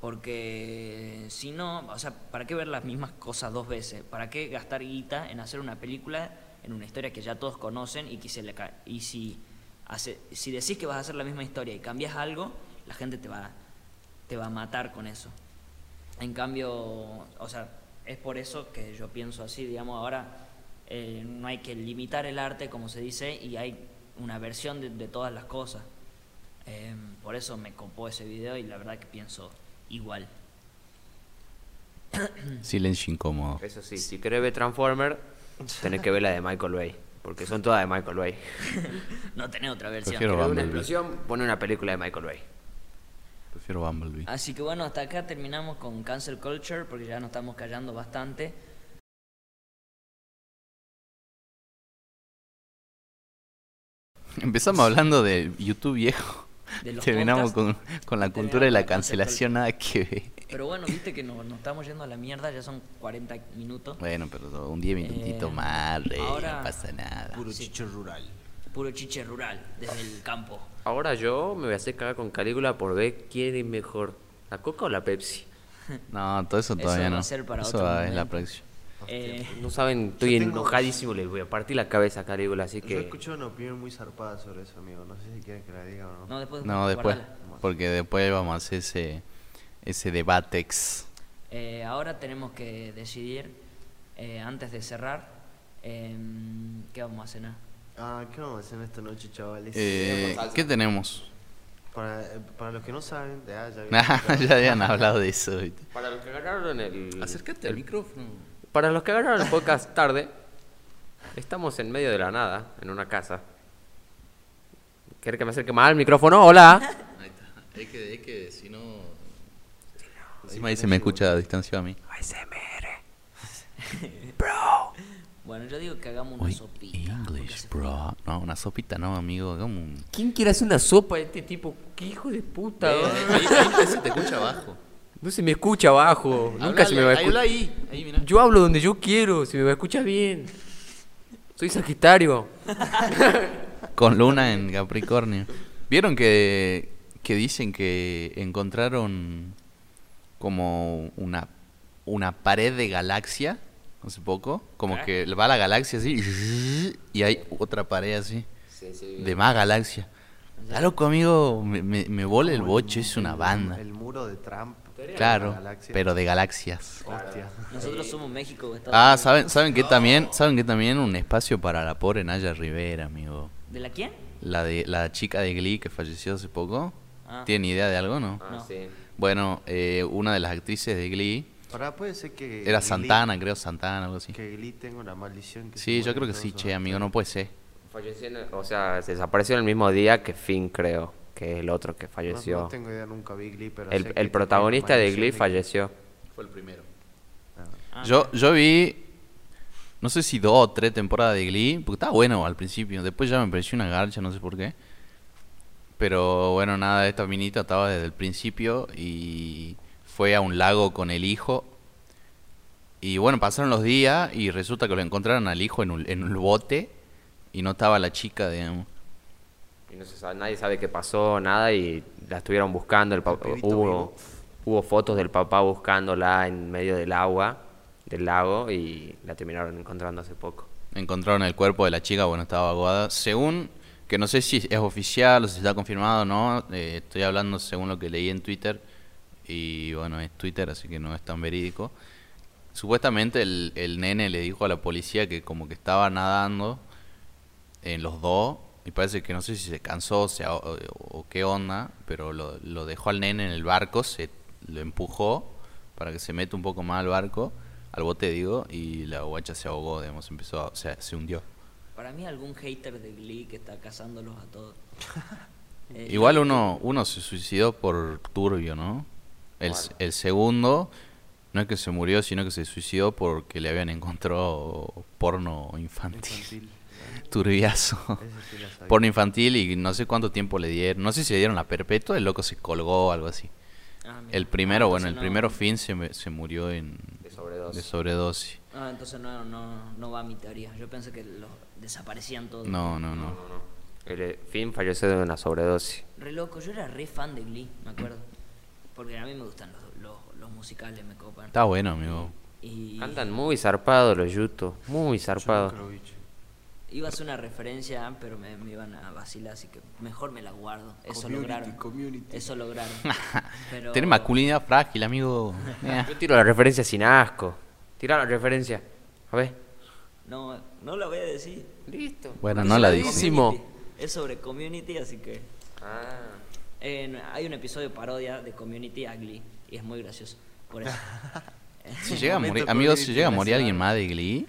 Porque si no, o sea, ¿para qué ver las mismas cosas dos veces? ¿Para qué gastar guita en hacer una película en una historia que ya todos conocen y que se le ca- y si hace, si decís que vas a hacer la misma historia y cambias algo, la gente te va te va a matar con eso. En cambio, o sea, es por eso que yo pienso así, digamos, ahora eh, no hay que limitar el arte, como se dice, y hay una versión de, de todas las cosas. Eh, por eso me copó ese video y la verdad que pienso igual. <coughs> Silencio incómodo. Eso sí, si querés ver Transformer, tenés que ver la de Michael Bay. Porque son todas de Michael Bay. <laughs> no tenés otra versión. Prefiero- ¿Querés ver una explosión? Pone una película de Michael Bay. Prefiero Bumblebee. Así que bueno, hasta acá terminamos con Cancel Culture porque ya nos estamos callando bastante. Empezamos hablando de YouTube viejo. De los Terminamos con, con la cultura de la cancelación, nada que ver. Pero bueno, viste que nos, nos estamos yendo a la mierda, ya son 40 minutos. Bueno, pero un 10 minutitos Eh, más, re, ahora- no pasa nada. Puro Sí. chicho rural. Puro chiche rural, desde el campo. Ahora yo me voy a hacer cagar con Calígula por ver quién es mejor, la Coca o la Pepsi. <laughs> No, todo eso Eso todavía va no. a ser para eso otro va- es la próxima. Eh, No saben, estoy tengo- enojadísimo, les voy a partir la cabeza a Calígula, así Yo que... escuché una opinión muy zarpada sobre eso, amigo. No sé si quieren que la diga o no. no, después, No, después. guardala. Porque después vamos a hacer ese, ese debatex. Eh, ahora tenemos que decidir, eh, antes de cerrar, em, qué vamos a cenar. Ah, ¿qué vamos a hacer esta noche, chavales? Eh, ¿Qué tenemos? Para, para los que no saben, ya, ya, Nah, ya habían hablado de eso. ¿viste? Para los que agarraron el... Acércate al micrófono. Para los que agarraron el podcast tarde, estamos en medio de la nada, en una casa. ¿Quieres que me acerque más al micrófono? Hola. Ahí está. Es que, es que si no. Encima ahí se me escucha a distancia a mí. <laughs> Bueno, yo digo que hagamos una Uy, sopita. English, bro. No, una sopita no, amigo. Hagamos un. ¿Quién quiere hacer una sopa de este tipo? ¿Qué hijo de puta? Eh, <laughs> ahí, ahí se te escucha abajo. No se me escucha abajo. Nunca se me va a Habla escuchar. ahí. Ahí, mira. Yo hablo donde yo quiero, si me escuchas bien. Soy Sagitario. <laughs> Con luna en Capricornio. ¿Vieron que, que dicen que encontraron como una, una pared de galaxia hace poco? Como que va la galaxia así y hay otra pared así de más galaxia. Está loco, amigo. Me, me, me bola el boche, es una banda. El muro de Trump. Claro, pero de galaxias. Nosotros somos México Estados Ah. ¿saben, ¿saben que también? ¿Saben que también un espacio para la pobre Naya Rivera, amigo? ¿De la quién? La de la chica de Glee que falleció hace poco. Ah. ¿Tienen idea de algo, no? Ah, No. sí. Bueno, eh, una de las actrices de Glee Pará, puede ser que. era Santana, creo, Santana, algo así. Que Glee tenga una maldición. Que Sí, yo creo que sí, che, amigo, no puede ser. Falleció, en el- o sea, se desapareció en el mismo día que Finn, creo, que es el otro que falleció. no tengo idea, nunca vi Glee, pero. el el protagonista de Glee falleció. Fue el primero. Ah, Yo, yo vi, no sé si dos o tres temporadas de Glee, porque estaba bueno al principio, después ya me pareció una garcha, no sé por qué. Pero bueno, nada, esta minita estaba desde el principio y fue a un lago con el hijo. Y bueno, pasaron los días y resulta que lo encontraron al hijo en un, en un bote y no estaba la chica, digamos. Y no se sabe, nadie sabe qué pasó, nada, y la estuvieron buscando. El pa- pibito hubo, vivo. hubo fotos del papá buscándola en medio del agua, del lago, y la terminaron encontrando hace poco. Encontraron el cuerpo de la chica, bueno, estaba aguada. Según, que no sé si es oficial o si está confirmado o no, eh, estoy hablando según lo que leí en Twitter, y bueno, es Twitter, así que no es tan verídico. Supuestamente el, el nene le dijo a la policía que como que estaba nadando en los dos, y parece que no sé si se cansó o, sea, o, o qué onda, pero lo, lo dejó al nene en el barco, se lo empujó para que se meta un poco más al barco, al bote digo, y la guacha se ahogó, digamos, empezó a, o sea, se hundió. Para mí algún hater de Glee que está cazándolos a todos. <laughs> Eh, Igual uno, uno se suicidó por turbio, ¿no? El, segundo no es que se murió, sino que se suicidó porque le habían encontrado porno infantil. Infantil. <laughs> Turbiazo. Sí. Porno infantil y no sé cuánto tiempo le dieron. No sé si le dieron la perpetua, el loco se colgó o algo así. ah. El primero, Ah, bueno, el no- primero fin se, me- se murió en, De sobredosis. de sobredosis. Ah, entonces no, no, no va mi teoría. Yo pensé que los desaparecían todos. No, no, no. El eh, Finn falleció de una sobredosis. Re loco, yo era re fan de Glee, me acuerdo. Porque a mí me gustan los, los, los musicales, me copan. Está bueno, amigo. Y Cantan muy zarpados los Yuto, muy zarpados. iba a hacer una referencia, pero me, me iban a vacilar, así que mejor me la guardo. Eso Community, lograron. community. Eso lograron. <laughs> Pero... Tenés masculinidad frágil, amigo. <laughs> Yo tiro la referencia sin asco. Tira la referencia. A ver. No, no la voy a decir. Listo. Bueno, Porque no la community. Es sobre community, así que... Ah. En- hay un episodio parodia de Community a Glee, y es muy gracioso. Por eso. <laughs> Si llega a morir, amigos, si community llega a morir alguien más de Glee,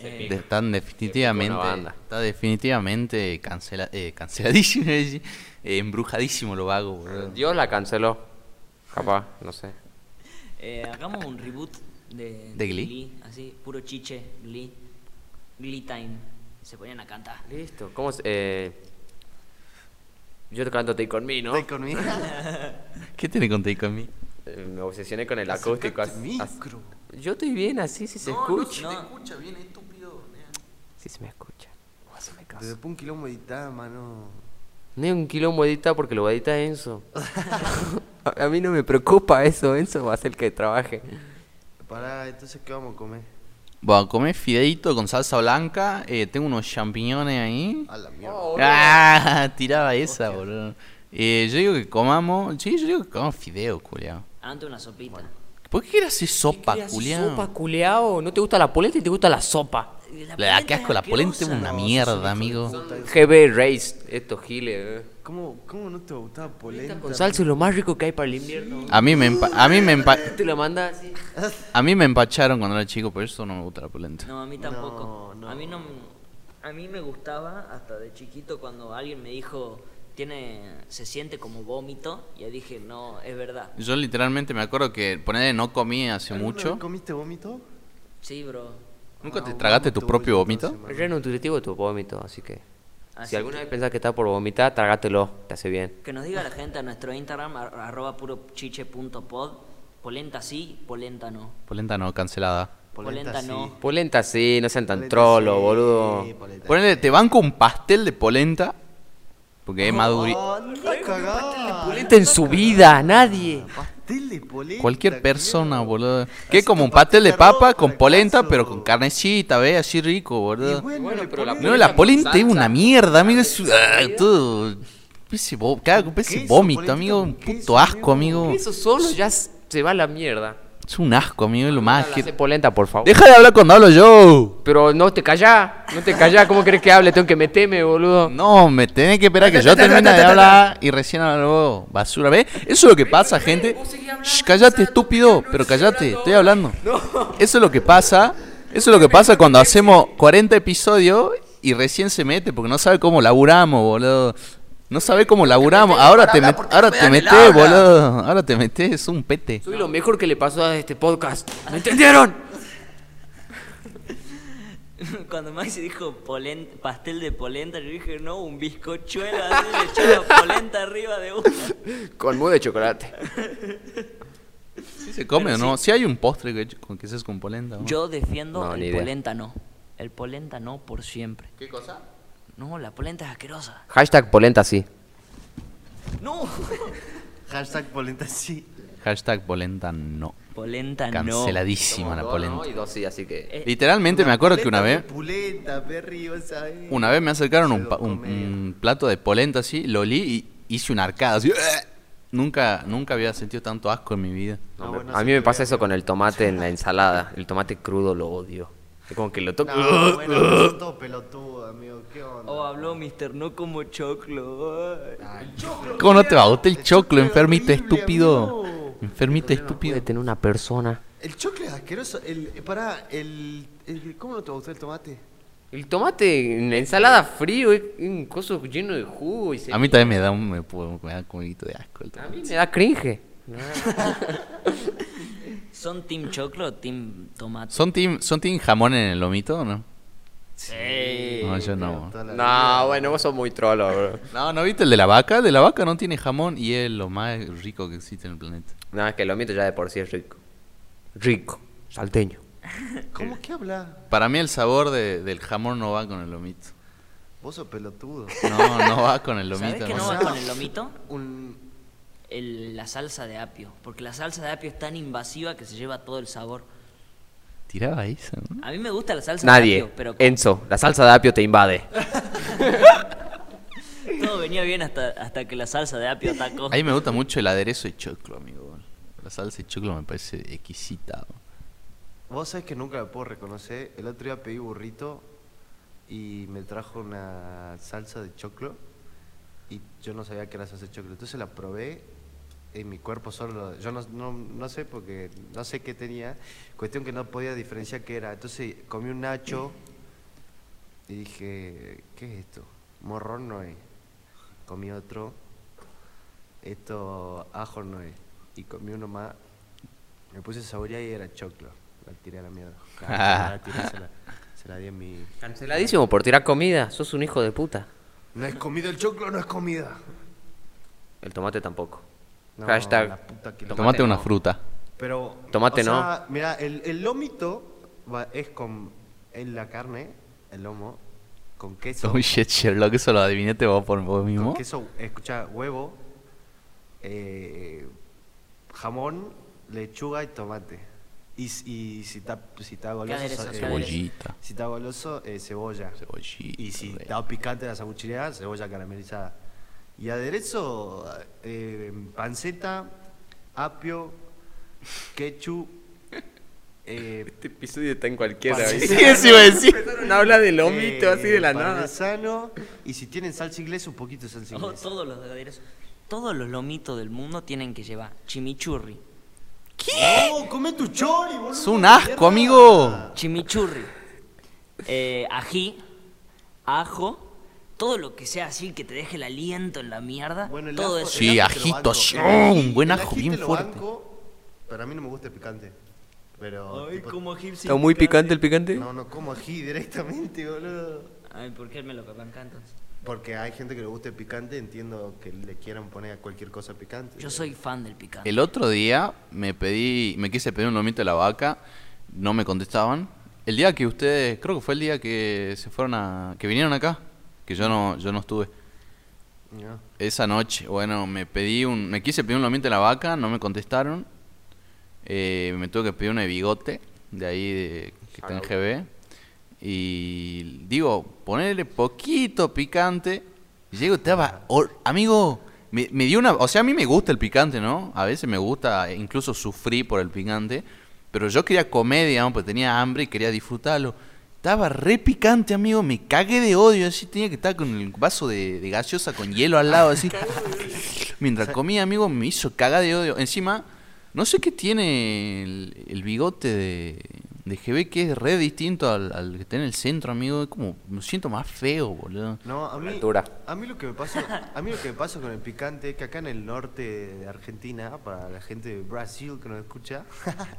Eh, de- están definitivamente, está definitivamente cancela, eh, canceladísimo, <laughs> eh, embrujadísimo lo vago, boludo. Dios la canceló. Capaz, no sé. eh, hagamos un reboot de, ¿De Glee? así, puro chiche, Glee. Glee Time. Se ponían a cantar. Listo. ¿Cómo se.? Yo te canto Take On Me, ¿no? Take on me. <laughs> ¿Qué tiene con Take On Me? Eh, Me obsesioné con el acústico. As- as- micro. Yo estoy bien así, si se escucha. No, escucha bien, estúpido. Si se me escucha. Caso. Desde un quilombo editar, mano. No es un quilombo editar porque lo va a editar Enzo. a, <laughs> a mí no me preocupa eso, Enzo va a ser el que trabaje. Pará, entonces, ¿qué vamos a comer? Bueno, comé fideito con salsa blanca, eh, tengo unos champiñones ahí. A la mierda. Ah, <laughs> tiraba esa, boludo. Eh, yo digo que comamos, sí, yo digo que comamos fideo, culiao. antes una sopita. ¿Por qué quieres hacer sopa, ¿Qué Julián? Sopa, culeao. ¿No te gusta la polenta y te gusta la sopa? Le da que asco la polenta es una mierda, amigo. GB Race, estos giles. eh. ¿Cómo, ¿Cómo no te gustaba polenta? Con salsa es lo más rico que hay para el invierno. A mí me empa- a mí me empa- <laughs> Te lo manda así. a mí me empacharon cuando era chico, por eso no me gusta la polenta. No, a mí tampoco. No, no. A mí no. A mí me gustaba hasta de chiquito cuando alguien me dijo tiene se siente como vómito y dije no es verdad. Yo literalmente me acuerdo que ponerle no comí hace ¿Alguna mucho. ¿Comiste vómito? Sí, bro. ¿Nunca te Ah, tragaste tu propio vómito, Es re nutritivo tu vómito, así que. Así si alguna que- vez pensás que está por vomitar, trágatelo, te hace bien. Que nos diga la gente a nuestro Instagram ar- arroba purochiche.pod polenta sí, polenta no. Polenta no, cancelada. Polenta no. Polenta sí, no sean tan Polenta trollos, sí, boludo. polenta Ponele, te banco un pastel de polenta. Porque es. Polenta en su vida, nadie. Pastel de polenta. Cualquier persona, boludo. Que como un pastel de papa con polenta, pero con carnecita, ¿ves? Así rico, boludo. bueno, pero la No, la polenta es una mierda, amigo. Es ah, todo. Ese vo- cada- ese queso, vómito, amigo. Un puto asco, amigo. Eso solo ya se va a la mierda. Es un asco, amigo. Es lo más que. polenta, por favor. Deja de hablar cuando hablo yo. Pero no te callás, no te callás. ¿Cómo querés que hable? Tengo que meterme, boludo. No, me tenés que esperar que yo termine de hablar y recién hablo basura, ¿ves? Eso es lo que pasa, gente. Shh, callate, estúpido, pero callate, estoy hablando. Eso es lo que pasa. Eso es lo que pasa cuando hacemos 40 episodios y recién se mete porque no sabe cómo laburamos, boludo. No sabe cómo laburamos. Ahora te, met- ahora te metés, boludo. Ahora te metés, es un pete. Soy lo mejor que le pasó a este podcast. ¿Me entendieron? <laughs> Cuando Maxi dijo polen- pastel de polenta, yo dije no, un bizcochuelo así le echaba polenta arriba de uno. <laughs> Con mousse de chocolate. ¿Sí se come o no? Si hay un postre que, con que se es con polenta. ¿no? Yo defiendo No, ni el idea. polenta no. El polenta no por siempre. ¿Qué cosa? No, la polenta es asquerosa. Hashtag polenta sí. No. <laughs> Hashtag polenta sí. Hashtag polenta no. Polenta no. Canceladísima la polenta. Y dos sí, así que. Eh, Literalmente me acuerdo que una vez, Pulenta, perri, vos sabés. una vez me acercaron un, lo pa- un- comía. un plato de polenta así, lo olí y hice una arcada así. Nunca, nunca había sentido tanto asco en mi vida. No, a bueno, mí me pasa eso con el tomate en la ensalada. El tomate crudo lo odio. Como que lo toco. No, bueno, pelotudos, amigo. ¿Qué onda? Oh, habló Mister No como choclo. Ay. ¿Cómo no te va a gustar el choclo, enfermito horrible, estúpido? amigo. Enfermito estúpido. tener una persona. El chocolate es asqueroso. El, pará, el, el- ¿Cómo no te gustó el tomate? El tomate en la ensalada frío es un coso lleno de jugo y se... A mí también me da un, me, puedo- me da un poquito de asco el A mí me da cringe. <laughs> ¿Son team choclo o team tomate? ¿Son team, ¿Son team jamón en el lomito o no? Sí. No, yo no. No, bueno, vos sos muy trolo, bro. No, ¿no viste el de la vaca? El de la vaca no tiene jamón y es lo más rico que existe en el planeta. No, es que el lomito ya de por sí es rico. Rico. Salteño. <laughs> ¿Cómo que habla? Para mí el sabor de- del jamón no va con el lomito. Vos sos pelotudo. No, no va con el ¿Sabes lomito. qué no no sé. va con el lomito? Un, El- la salsa de apio. Porque la salsa de apio es tan invasiva que se lleva todo el sabor. Tiraba eso, ¿no? A mí me gusta la salsa de Nadie. apio, pero Enzo, la salsa de apio te invade. <laughs> todo venía bien hasta, hasta que la salsa de apio atacó. A mí me gusta mucho el aderezo de choclo, amigo. La salsa de choclo me parece exquisita. Vos sabés que nunca la puedo reconocer. El otro día pedí burrito y me trajo una salsa de choclo y yo no sabía que era salsa de choclo. Entonces la probé en mi cuerpo solo. Yo no, no, no sé porque no sé qué tenía. Cuestión que no podía diferenciar qué era. Entonces comí un nacho y dije, ¿qué es esto? Morrón no es. Comí otro. Esto ajo no es. Y comí uno más. Me puse a saborear y era choclo. La tiré a la mierda. <laughs> La tiré, se, la, se la di a mi... Canceladísimo por tirar comida. Sos un hijo de puta. No es comida el choclo, no es comida. El tomate tampoco. No, Hashtag. la puta que lo- Tomate Tomate una no. fruta. Pero... Tomate o sea, no. Mira, el, el lómito va- es con... En la carne, el lomo, con queso. Uy, <laughs> shit, Sherlock, eso lo adivinaste vos por vos mismo. Con queso, escucha, huevo, eh, jamón, lechuga y tomate. Y, s- y si está si está goloso, aderezo, eh, qué Cebollita. si está goloso, eh, cebolla. Cebollita. Y si está picante la sanguchileada, cebolla caramelizada. Y aderezo, eh, panceta, apio, ketchup. Eh, Este episodio está en cualquiera. Sí, eso iba a decir. Empezaron a hablar de lomito eh, así de la nada. parmesano, Y si tienen salsa inglesa, un poquito de salsa Oh, inglesa. todos los aderezos. Todos los lomitos del mundo tienen que llevar chimichurri. ¡Oh, come tu chori, boludo! Es un asco, amigo. Chimichurri. eh, ají. Ajo. Todo lo que sea así que te deje el aliento en la mierda. Bueno, el todo ajo- eso. Sí, ajito, ají- un buen ajo ají bien fuerte. pero a mí no me gusta el picante. Pero. tipo, ¿Está muy picante el picante? No, no como ají directamente, boludo. Ay, ¿por qué me lo banca entonces? Porque hay gente que le gusta el picante, entiendo que le quieran poner a cualquier cosa picante. Yo soy fan del picante. El otro día me pedí, me quise pedir un lomito de la vaca, no me contestaban. El día que ustedes, creo que fue el día que se fueron a, que vinieron acá, que yo no, yo no estuve. Esa noche, bueno, me pedí un, me quise pedir un lomito de la vaca, no me contestaron. Eh, me tuve que pedir una de bigote, de ahí de, que está en GB. Y digo, ponerle poquito picante. Y llego, estaba, hor- amigo, me, me dio una, o sea, a mí me gusta el picante, ¿no? A veces me gusta, e incluso sufrí por el picante. Pero yo quería comer, digamos, porque tenía hambre y quería disfrutarlo. Estaba re picante, amigo, me cagué de odio, así tenía que estar con el vaso de, de gaseosa con hielo al lado, así. <laughs> Mientras comía, amigo, me hizo cagar de odio. Encima, no sé qué tiene el, el bigote de, de GB, que es re distinto al, al que está en el centro, amigo. Es como, me siento más feo, boludo. No, a mí, a mí lo que me pasa, a mí lo que me pasa con el picante es que acá en el norte de Argentina, para la gente de Brasil que nos escucha,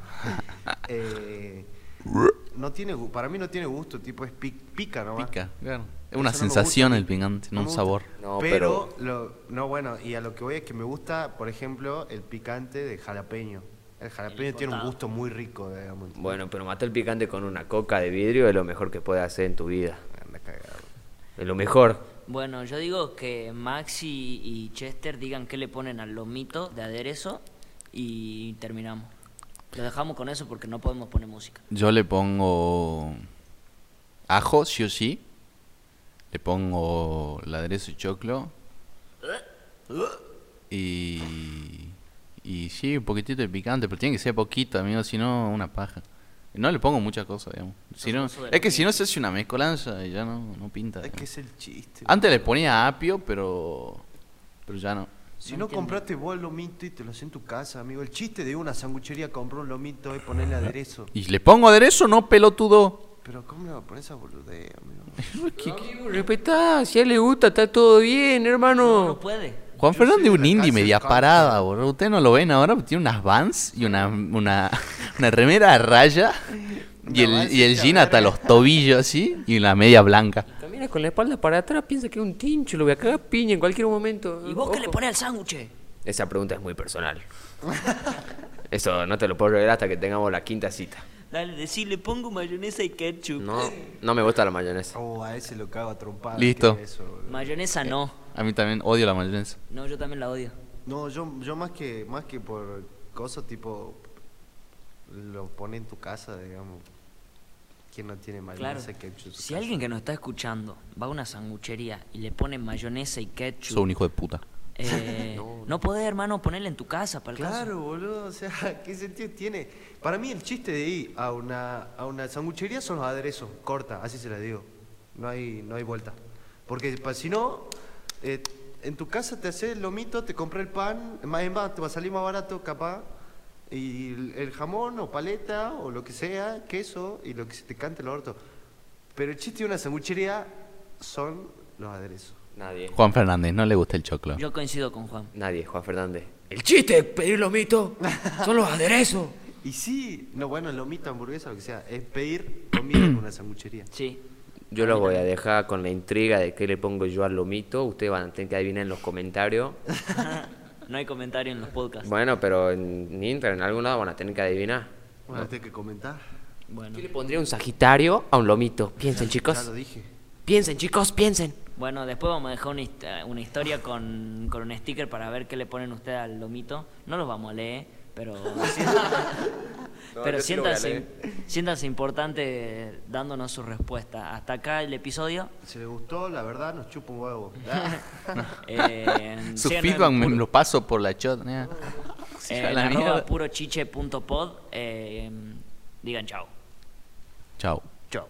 <laughs> eh, no tiene, para mí no tiene gusto, tipo es pi- pica nomás. Pica, claro. Es Eso una no me sensación gusta, el picante, no me un gusta. sabor. No, pero, lo, no bueno, y a lo que voy es que me gusta, por ejemplo, el picante de jalapeño. El jalapeño tiene un gusto muy rico, digamos. Bueno, pero matar el picante con una coca de vidrio es lo mejor que puedes hacer en tu vida. Anda cagado. Es lo mejor. Bueno, yo digo que Maxi y Chester digan qué le ponen al lomito de aderezo y terminamos. Lo dejamos con eso porque no podemos poner música. Yo le pongo ajo, sí o sí. Le pongo el aderezo y choclo. Y, y sí, un poquitito de picante, pero tiene que ser poquito, amigo, si no, una paja. No le pongo muchas cosas, digamos. Si no, es que si no se hace una mezcolanza y ya no, no pinta. Es que es el chiste. Antes le ponía apio, pero pero ya no. Si no, compraste vos el lomito y te lo haces en tu casa, amigo. El chiste de una sanguchería comprar un lomito es ponerle aderezo. ¿Y le pongo aderezo no, pelotudo? Pero ¿cómo le va a poner esa boludez, amigo? <laughs> Respetá, si a él le gusta, está todo bien, No, hermano. no puede. Juan Fernández es de un indie media parada, boludo. Ustedes no lo ven ahora, tiene unas vans y una, una, <laughs> una remera a raya <laughs> y el, Una y el jean hasta los tobillos así y la media blanca. Camina con la espalda para atrás, piensa que es un tincho, lo voy a cagar piña en cualquier momento. ¿Y vos qué le pones al sándwich? Esa pregunta es muy personal. <laughs> Eso no te lo puedo revelar hasta que tengamos la quinta cita. Dale, decí, le pongo mayonesa y ketchup. No, no me gusta la mayonesa. Oh, a ese lo cago a trompadas. Listo. Mayonesa no. A mí también odio la mayonesa. No, yo también la odio. No, yo, yo más que más que por cosas tipo lo pone en tu casa, digamos. ¿Quién no tiene Claro. mayonesa y ketchup? Si casa? alguien que nos está escuchando va a una sanguchería y le pone mayonesa y ketchup, Soy un hijo de puta. eh, <laughs> no, podés, hermano, ponerle en tu casa para el caso. Claro, boludo, o sea, <laughs> ¿qué sentido tiene? Para mí el chiste de ir a una, a una sanguchería son los aderezos, corta, así se les digo. No hay, no hay vuelta. Porque si no, eh, en tu casa te haces el lomito, te compras el pan, más en más te va a salir más barato capaz, y el, jamón o paleta o lo que sea, queso y lo que se te cante el orto. Pero el chiste de una sanguchería son los aderezos. Nadie. Juan Fernández, no le gusta el choclo. Yo coincido con Juan. Nadie, Juan Fernández. El chiste de pedir lomito son los aderezos. <laughs> Y sí, no, bueno, lomito, hamburguesa, lo que sea, es pedir comida en una sanguchería. Sí. Yo los voy a dejar con la intriga de qué le pongo yo al lomito. Ustedes van a tener que adivinar en los comentarios. <laughs> No hay comentario en los podcasts. Bueno, pero en Instagram, en algún lado van a tener que adivinar. Bueno, tengo que comentar. Bueno. ¿Qué le pondría un sagitario a un lomito? Piensen, Ya chicos. lo dije. Piensen, chicos, piensen. Bueno, después vamos a dejar una, hist- una historia con, con un sticker para ver qué le ponen ustedes al lomito. No los vamos a leer, pero, <laughs> pero siéntanse, siéntanse importante dándonos su respuesta. Hasta acá el episodio. Si les gustó, la verdad, nos chupa un huevo. <laughs> Eh, Su feedback me lo paso por la chot. eh. Eh, purochiche.pod. eh, digan chao. Chao. Chao.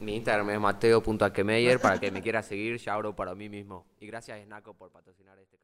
Mi Instagram es mateo.akemeyer para el que me quiera seguir, ya abro para mí mismo. Y gracias, Snaco, por patrocinar este.